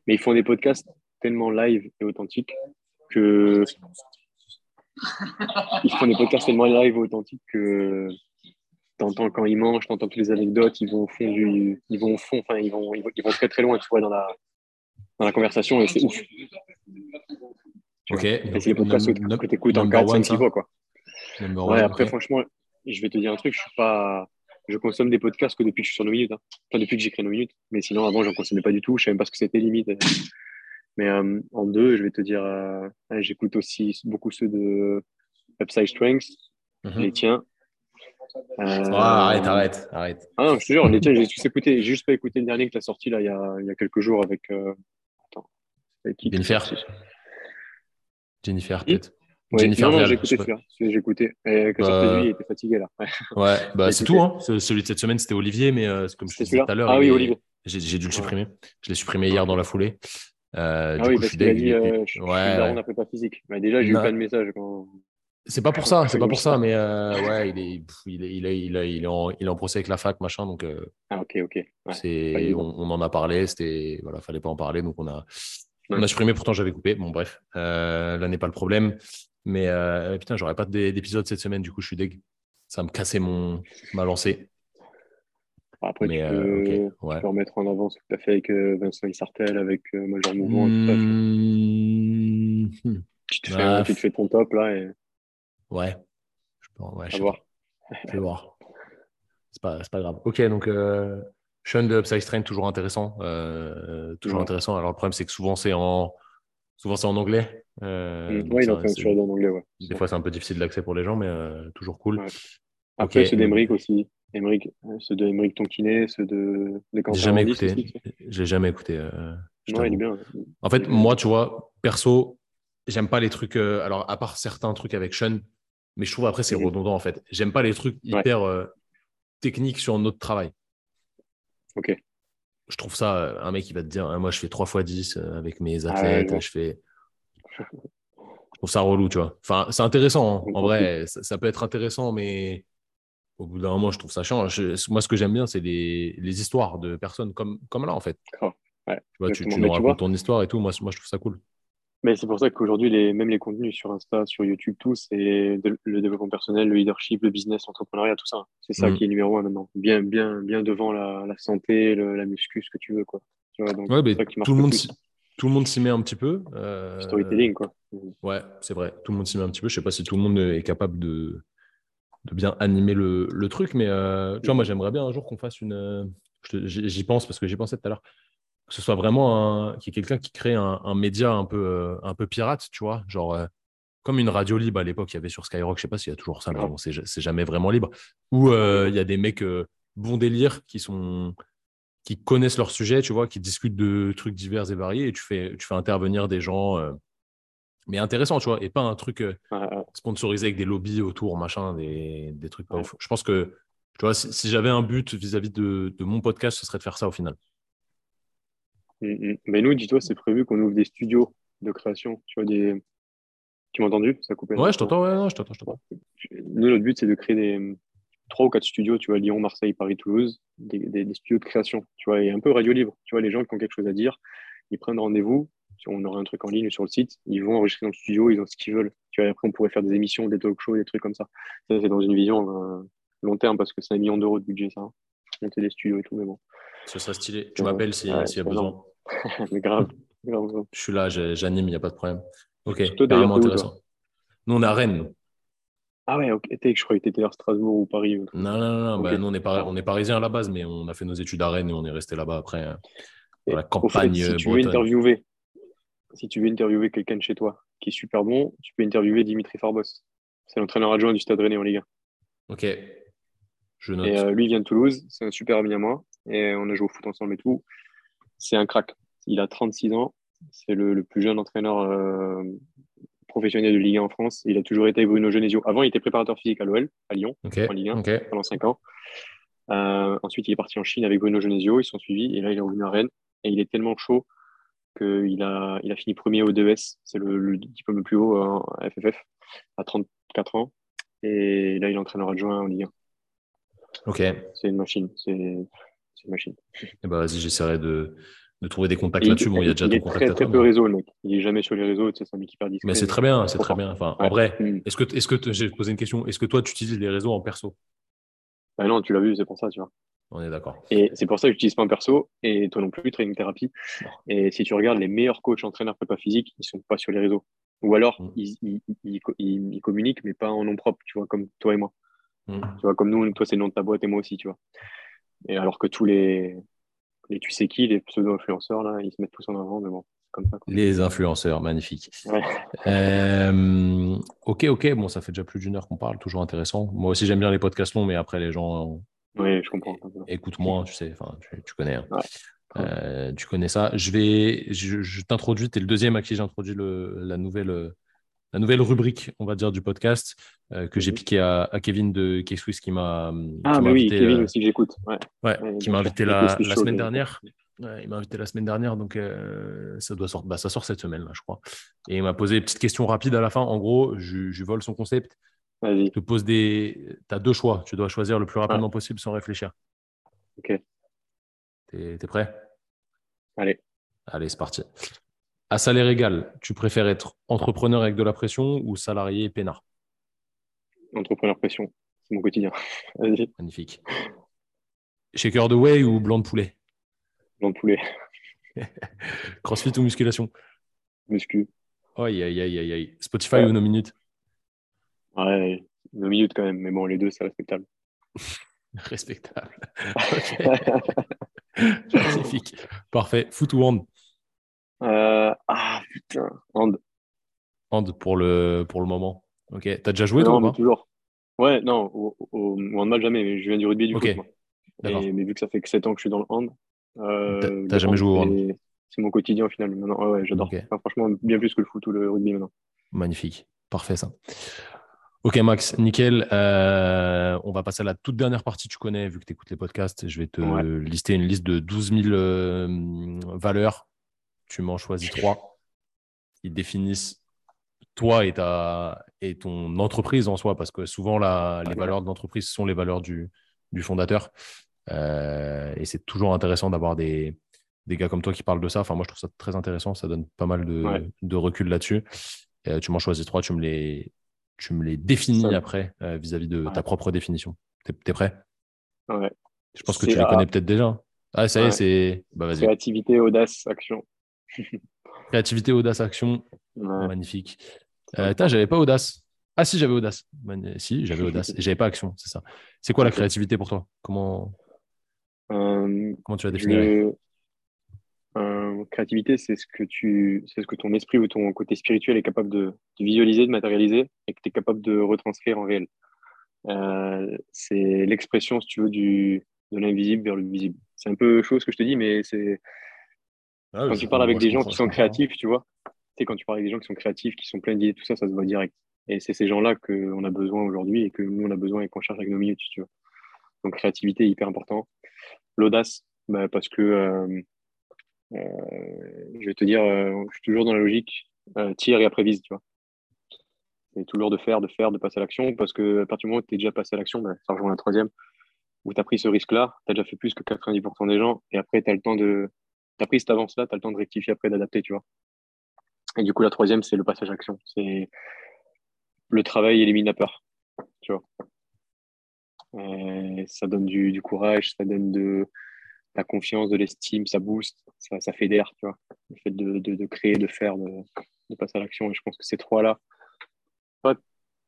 Mais ils font des podcasts tellement live et authentiques que. ils font des podcasts tellement live et authentiques que t'entends quand ils mangent, t'entends toutes les anecdotes, ils vont au fond du, ils vont au fond, enfin ils vont, ils vont, très très loin, tu vois, dans la, dans la conversation et c'est ouf. Ok. c'est les podcasts que tu écoutes en 4, 5, 6 fois, quoi. ouais, après, franchement, je vais te dire un truc, je suis pas. Je consomme des podcasts que depuis que je suis sur nos minutes. Hein. Enfin, depuis que j'ai créé nos minutes. Mais sinon, avant, je n'en consommais pas du tout. Je ne savais même pas ce que c'était limite. Mais euh, en deux, je vais te dire, euh, j'écoute aussi beaucoup ceux de Upside Strength, mhm. les tiens. Euh, arrête, arrête, arrête. Ah non, je te jure, les tiens, j'ai tous écouté. J'ai juste pas écouté le dernier que tu as sorti là, il, y a, il y a quelques jours avec. Attends. Avec qui Jennifer. Jennifer, peut-être. Jennifer non, non j'ai écouté celui-là. J'ai écouté. Et que bah... il était fatigué là. Ouais, bah, c'est tout. Hein. Celui de cette semaine, c'était Olivier, mais euh, comme je te disais tout à l'heure, ah, oui, Olivier. j'ai dû le supprimer. Je l'ai supprimé hier dans la foulée. Euh, ah oui, coup, parce qu'il a dit euh, je, ouais, suis pas physique. Mais déjà, j'ai eu plein de messages quand. C'est pas pour ça, c'est pas pour ça, mais euh, ouais, il est, il est, il est, il est, il est, en, il est en procès avec la fac, machin, donc. Euh, ah ok, ok. Ouais, c'est, on, on, en a parlé, c'était, voilà, fallait pas en parler, donc on a, on a supprimé, pourtant j'avais coupé. Bon, bref, euh, là n'est pas le problème. Mais euh, putain, j'aurais pas d'épisode cette semaine, du coup, je suis deg. Ça me casser mon... ma lancée. Après, tu, peux, remettre en avant ce que tu as fait avec euh, Vincent Isartel, avec Major Mouvement. Mmh. Tu, te fais, tu te fais ton top là. Et... Ouais. Je peux, ouais, je voir. Je vais voir. C'est pas, pas grave. Ok, donc Sean de Upside Strain, toujours intéressant. Euh, toujours intéressant. Alors, le problème, c'est que souvent, c'est en, souvent, c'est en anglais. Euh, oui, il en fait un en anglais. Ouais. Des fois, c'est un peu difficile d'accès pour les gens, mais euh, toujours cool. Après, ceux d'Emeric aussi. Emeric, ceux de Emeric Tonkiné, ceux de. J'ai jamais écouté. J'ai jamais écouté. Ouais, il est bien. En fait, moi, tu vois, perso, j'aime pas les trucs. alors, à part certains trucs avec Sean, mais je trouve après, c'est mhm. redondant, en fait. J'aime pas les trucs hyper techniques sur notre travail. Ok. Je trouve ça, euh, un mec qui va te dire, hein, moi je fais 3 x 10 avec mes ah athlètes, je fais. Je trouve ça relou, tu vois. Enfin, c'est intéressant, hein. en vrai, ça, peut être intéressant, mais au bout d'un moment, je trouve ça chiant. moi, ce que j'aime bien, c'est les, les, histoires de personnes comme, comme là, en fait. ouais, tu, vois, tu, nous racontes ton histoire et tout. Moi, moi, je trouve ça cool. Mais c'est pour ça qu'aujourd'hui, les, même les contenus sur Insta, sur YouTube, tout, c'est le développement personnel, le leadership, le business, l'entrepreneuriat, tout ça. C'est ça mm. qui est numéro un maintenant. Bien, bien, bien devant la, la santé, la muscu, ce que tu veux. Quoi. Tu vois, donc, ouais, tout, le monde, tout le monde s'y met un petit peu. Storytelling, quoi. Ouais, c'est vrai. Tout le monde s'y met un petit peu. Je sais pas si tout le monde est capable de, de bien animer le, le truc, mais tu vois, moi, j'aimerais bien un jour qu'on fasse une. J'y pense parce que j'y pensais tout à l'heure que ce soit vraiment un, qu'il y ait quelqu'un qui crée un, un, média un peu, un peu pirate, tu vois, genre comme une radio libre à l'époque, il y avait sur Skyrock, je sais pas s'il y a toujours ça, mais bon, c'est jamais vraiment libre, où euh, il y a des mecs euh, bon délire qui sont qui connaissent leur sujet, tu vois, qui discutent de trucs divers et variés, et tu fais, tu fais intervenir des gens, euh, mais intéressants, tu vois, et pas un truc sponsorisé avec des lobbies autour, machin, des, des trucs pas Je pense que, tu vois, si, j'avais un but vis-à-vis de, de, mon podcast, ce serait de faire ça au final. Mmh, mmh. Mais nous, dis-toi, c'est prévu qu'on ouvre des studios de création, tu vois, des, tu m'as entendu? Ça a coupé Ouais, je t'entends, ouais, je t'entends, Nous, notre but, c'est de créer des trois ou quatre studios, tu vois, Lyon, Marseille, Paris, Toulouse, des, des, studios de création, tu vois, et un peu radio libre. Tu vois, les gens qui ont quelque chose à dire, ils prennent rendez-vous, on aura un truc en ligne sur le site, ils vont enregistrer dans le studio, ils ont ce qu'ils veulent. Tu vois, après, on pourrait faire des émissions, des talk shows, des trucs comme ça. Ça, c'est dans une vision euh, long terme parce que c'est un million d'euros de budget, ça. Hein. Monter des studios et tout, mais bon. Ce serait stylé. Tu m'appelles s'il y a besoin. mais grave, grave. Je suis là, j'anime, il n'y a pas de problème. Ok, vraiment intéressant. nous, on est à Rennes. Ah ouais, ok. Je croyais que tu étais à Strasbourg ou Paris. Non, non, non. Bah, nous, on est, on est parisiens à la base, mais on a fait nos études à Rennes et on est resté là-bas après. Euh, dans la campagne. si, tu veux interviewer, si tu veux interviewer quelqu'un de chez toi qui est super bon, tu peux interviewer Dimitri Farbos. C'est l'entraîneur adjoint du Stade Rennais en Ligue 1. Ok. Je note. Et euh, lui, il vient de Toulouse. C'est un super ami à moi. Et on a joué au foot ensemble et tout. C'est un crack. Il a 36 ans. C'est le, plus jeune entraîneur euh, professionnel de Ligue 1 en France. Il a toujours été avec Bruno Genesio. Avant, il était préparateur physique à l'OL, à Lyon, en Ligue 1, pendant 5 ans. Euh, ensuite, il est parti en Chine avec Bruno Genesio. Ils sont suivis. Et là, il est revenu à Rennes. Et il est tellement chaud qu'il a, il a fini premier au 2S. C'est le, diplôme le plus haut à FFF, à 34 ans. Et là, il est entraîneur adjoint en Ligue 1. Ok. C'est une machine. C'est une machine. Et eh bah, ben, vas-y, j'essaierai de, de trouver des contacts là-dessus. Bon, il y a déjà ton contact. Il est très, peu réseau, le mec. Il est jamais sur les réseaux. C'est un mec hyper discret. Mais c'est très bien, c'est très bien. Enfin, en vrai, mm. est-ce que, est-ce que j'ai posé une question Est-ce que toi, tu utilises les réseaux en perso? Bah Non, tu l'as vu, c'est pour ça, tu vois. On est d'accord. Et c'est pour ça que j'utilise pas en perso et toi non plus, training thérapie. Et si tu regardes les meilleurs coachs, entraîneurs, prépa physique, ils sont pas sur les réseaux. Ou alors, mm. ils, ils, ils, communiquent, mais pas en nom propre, tu vois, comme toi et moi. Mm. Tu vois, comme nous, toi, c'est le nom de ta boîte et moi aussi, tu vois. Et alors que tous les, tu sais qui, les pseudo-influenceurs, là, ils se mettent tous en avant, mais bon, comme ça. Les influenceurs, magnifique. Euh, ok, ok, bon, ça fait déjà plus d'une heure qu'on parle, toujours intéressant. Moi aussi, j'aime bien les podcasts longs, mais après, les gens. Oui, je comprends. Écoute moi tu sais, enfin, tu, connais. Hein. Euh, tu connais ça. Je vais, je, t'introduis, tu es le deuxième à qui j'introduis la nouvelle la nouvelle rubrique, on va dire, du podcast euh, que j'ai mhm. piqué à, Kevin de K-Swiss qui m'a. Ah, mais oui, Kevin euh, aussi j'écoute. Ouais. qui m'a invité la, semaine dernière. il m'a invité la semaine dernière, donc euh, ça doit sortir. Bah, ça sort cette semaine, là, je crois. Et il m'a posé une petite question rapide à la fin. En gros, je, vole son concept. Vas-y. te pose des. Tu as deux choix. Tu dois choisir le plus rapidement possible sans réfléchir. Ok. T'es es prêt? Allez. Allez, c'est parti. À salaire égal, tu préfères être entrepreneur avec de la pression ou salarié peinard? Entrepreneur pression, c'est mon quotidien. Magnifique. Shaker de whey ou blanc de poulet? Blanc de poulet. Crossfit ou musculation? Muscu. Aïe, aïe, aïe, aïe. Spotify ou No Minutes Ouais, No Minutes quand même, mais bon, les deux, c'est respectable. respectable. Magnifique. Parfait. Foot ou hand? Euh, ah putain, hand. Hand pour le, pour le moment. Ok. T'as déjà joué non, toi toujours. Ouais, non, au, au, handball jamais, mais je viens du rugby du coup. mais vu que ça fait que 7 ans que je suis dans le hand. Euh, T'as jamais joué au hand C'est mon quotidien au final. Maintenant, ouais, j'adore. franchement, bien plus que le foot ou le rugby maintenant. Magnifique. Parfait ça. Ok Max, nickel. Euh, on va passer à la toute dernière partie. Tu connais, vu que tu écoutes les podcasts, je vais te lister une liste de 12 000 euh, valeurs tu m'en choisis trois qui définissent toi et, ta, et ton entreprise en soi, parce que souvent, les valeurs de l'entreprise sont les valeurs du, fondateur. Euh, et c'est toujours intéressant d'avoir des, des, gars comme toi qui parlent de ça. Enfin, moi, je trouve ça très intéressant. Ça donne pas mal de, recul là-dessus. Euh, tu m'en choisis trois, tu me les, tu me les définis après euh, vis-à-vis de ta propre définition. Tu es, prêt? Ouais. Je pense que tu les connais peut-être déjà. Ah, ça y est, c'est. Bah, Créativité, audace, action. Créativité, audace, action. Magnifique. Euh, j'avais pas audace. Ah si, j'avais audace. Si, j'avais audace. Et j'avais pas action, c'est ça. C'est quoi la créativité pour toi? Comment euh, Comment tu as défini euh, Créativité, c'est ce que tu, c'est ce que ton esprit ou ton côté spirituel est capable de, visualiser, de matérialiser, et que tu es capable de retranscrire en réel. Euh, c'est l'expression, si tu veux, du, de l'invisible vers le visible. C'est un peu chose que je te dis, mais c'est ah quand tu parles avec des gens qui sont créatifs, tu vois. Tu sais, quand tu parles avec des gens qui sont créatifs, qui sont pleins d'idées, tout ça, ça se voit direct. Et c'est ces gens-là qu'on a besoin aujourd'hui et que nous, on a besoin et qu'on cherche avec nos minutes, tu vois. Donc, créativité, hyper important. L'audace, bah, parce que, euh, euh, je vais te dire, euh, je suis toujours dans la logique, tire et après vise, tu vois. C'est toujours de faire, de faire, de passer à l'action, parce que à partir du moment où tu es déjà passé à l'action, bah, ça rejoint la troisième, où tu as pris ce risque-là, tu as déjà fait plus que 90% des gens, et après, tu as le temps de. Tu as pris cette avance-là, tu as le temps de rectifier après, d'adapter, tu vois. Et du coup, la troisième, c'est le passage à l'action. C'est le travail élimine la peur. Tu vois. ça donne du, courage, ça donne de la confiance, de l'estime, ça booste, ça, ça fédère, tu vois. Le fait de, créer, de faire, de, passer à l'action. Et je pense que ces trois-là, pas,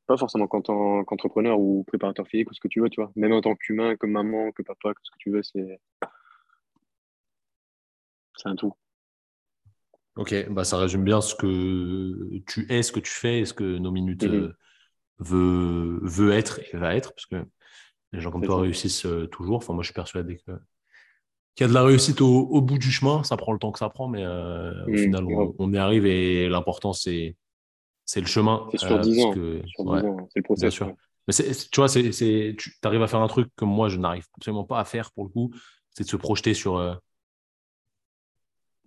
pas forcément qu'entrepreneur ou préparateur physique ou ce que tu veux, tu vois. Même en tant qu'humain, comme maman, que papa, que ce que tu veux, c'est c'est un tout. Ok, bah ça résume bien ce que tu es, ce que tu fais et ce que nos minutes mhm. euh, veut, veut être et va être, parce que les gens comme toi réussissent euh, toujours. Enfin, moi, je suis persuadé que qu'il y a de la réussite au, bout du chemin. Ça prend le temps que ça prend, mais euh, au mhm, final, on, y arrive et l'important, c'est c'est le chemin. C'est sur 10 ans. c'est le processus. sûr. Mais tu vois, c'est, tu arrives à faire un truc que moi, je n'arrive absolument pas à faire pour le coup, c'est de se projeter sur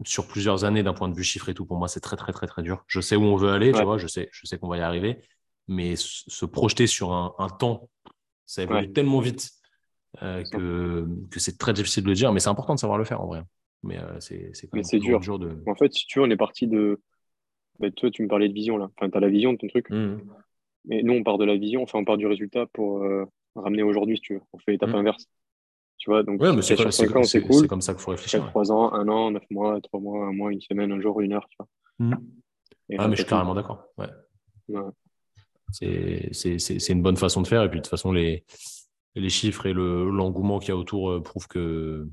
sur plusieurs années d'un point de vue chiffre et tout, pour moi, c'est très, très, très, très dur. Je sais où on veut aller, tu vois, je sais, je sais qu'on va y arriver, mais se projeter sur un, temps, ça évolue tellement vite euh, que, que c'est très difficile de le dire, mais c'est important de savoir le faire en vrai. Mais euh, c'est quand même dur. de... En fait, si tu veux, on est parti de. Bah, toi, tu me parlais de vision là. Enfin, tu as la vision de ton truc. Mmh. Mais nous, on part de la vision, enfin, on part du résultat pour euh, ramener aujourd'hui, si tu veux. On fait l'étape mmh. inverse. Tu vois, donc ouais, c'est cool. Comme ça qu'il faut réfléchir. 3 ans, 1 an, 9 mois, 3 mois, 1 mois, une semaine, un jour, une heure, tu vois. Mmh. Ah, mais je suis carrément d'accord. Ouais. ouais. C'est une bonne façon de faire. Et puis, de toute façon, les, les chiffres et l'engouement qu'il y a autour euh, prouvent que,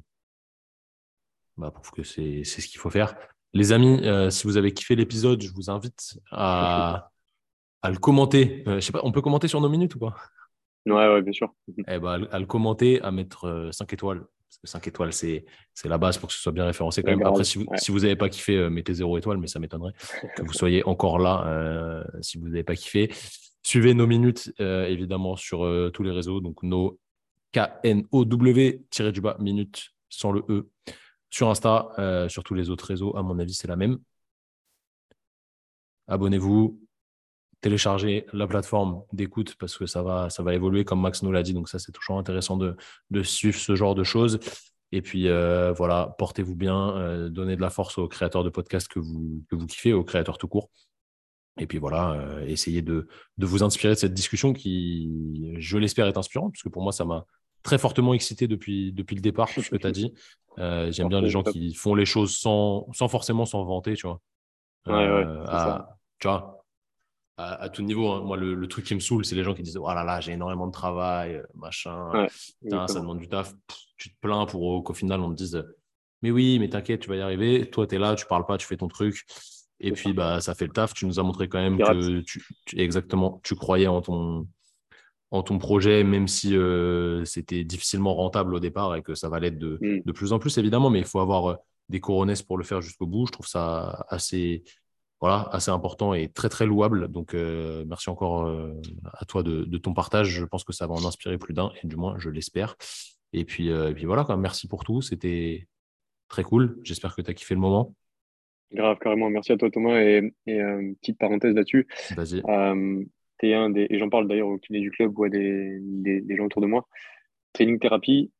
bah, prouvent que c'est ce qu'il faut faire. Les amis, euh, si vous avez kiffé l'épisode, je vous invite à, à le commenter. Euh, je sais pas, on peut commenter sur nos minutes ou pas? Ouais, ouais, bien sûr. Eh ben, à, le commenter, à mettre 5 euh, étoiles. Parce que 5 étoiles, c'est la base pour que ce soit bien référencé quand même. Après, si vous n'avez pas kiffé, euh, mettez 0 étoile, mais ça m'étonnerait que vous soyez encore là euh, si vous n'avez pas kiffé. Suivez nos minutes, évidemment, sur tous les réseaux. Donc, nos K-N-O-W-du-bas minutes sans le E. Sur Insta, sur tous les autres réseaux, à mon avis, c'est la même. Abonnez-vous, télécharger la plateforme d'écoute parce que ça va, ça va évoluer comme Max nous l'a dit. Donc ça, c'est toujours intéressant de, de, suivre ce genre de choses. Et puis euh, voilà, portez-vous bien, euh, donnez de la force aux créateurs de podcasts que vous, que vous kiffez, aux créateurs tout court. Et puis voilà, euh, essayez de, de, vous inspirer de cette discussion qui, je l'espère, est inspirante, parce que pour moi, ça m'a très fortement excité depuis, depuis le départ, ce que tu as dit. J'aime bien les gens qui font les choses sans, sans forcément s'en vanter, tu vois. Ouais, ouais, tu vois, à, tout niveau. Hein. Moi, le, truc qui me saoule, c'est les gens qui disent Oh là là, j'ai énormément de travail, euh, machin, ça demande du taf. tu te plains pour qu'au final, on te dise Mais oui, mais t'inquiète, tu vas y arriver. Toi, tu es là, tu parles pas, tu fais ton truc. Et puis, bah, ça fait le taf. Tu nous as montré quand même que tu, exactement, tu croyais en ton, en ton projet, même si euh, c'était difficilement rentable au départ et que ça va l'être de, mm. de, plus en plus, évidemment. Mais il faut avoir euh, des coronesses pour le faire jusqu'au bout. Je trouve ça assez voilà, assez important et très très louable. Donc euh, merci encore euh, à toi de, ton partage. Je pense que ça va en inspirer plus d'un, et du moins je l'espère. Et puis, euh, puis voilà, merci pour tout. C'était très cool. J'espère que tu as kiffé le moment. Grave, carrément. Merci à toi Thomas. Et, et petite parenthèse là-dessus. Vas-y. es un des, et j'en parle d'ailleurs au kiné du club ou à des, des, gens autour de moi. Training thérapie,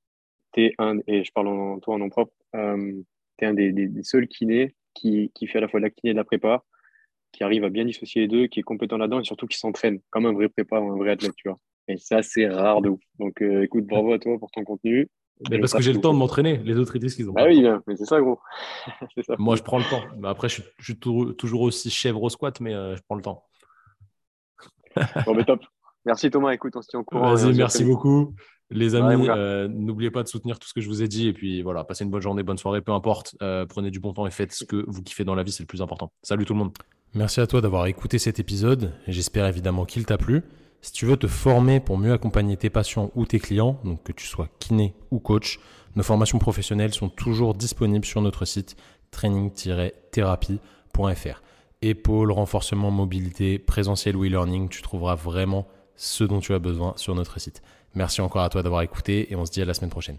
es un, et je parle en toi en nom propre, tu es un des, des, seuls kinés qui, qui, fait à la fois de la kiné et de la prépa, qui arrive à bien dissocier les deux, qui est compétent là-dedans et surtout qui s'entraîne comme un vrai prépa ou un vrai athlète, tu vois. Et ça, c'est rare de ouf. Donc, euh, écoute, bravo à toi pour ton contenu. Mais parce que j'ai le temps de m'entraîner. Les autres, ils disent qu'ils ont. Ah oui, mais c'est ça, gros. Moi, je prends le temps. Mais après, je suis, toujours aussi chèvre au squat, mais euh, je prends le temps. bon, mais top. Merci Thomas. Écoute, on se tient au courant. Vas-y, merci beaucoup. Les amis, euh, n'oubliez pas de soutenir tout ce que je vous ai dit. Et puis voilà, passez une bonne journée, bonne soirée, peu importe. Euh, prenez du bon temps et faites ce que vous kiffez dans la vie, c'est le plus important. Salut tout le monde. Merci à toi d'avoir écouté cet épisode. J'espère évidemment qu'il t'a plu. Si tu veux te former pour mieux accompagner tes patients ou tes clients, donc que tu sois kiné ou coach, nos formations professionnelles sont toujours disponibles sur notre site training-thérapie.fr. Épaule, renforcement, mobilité, présentiel ou e-learning, tu trouveras vraiment ce dont tu as besoin sur notre site. Merci encore à toi d'avoir écouté et on se dit à la semaine prochaine.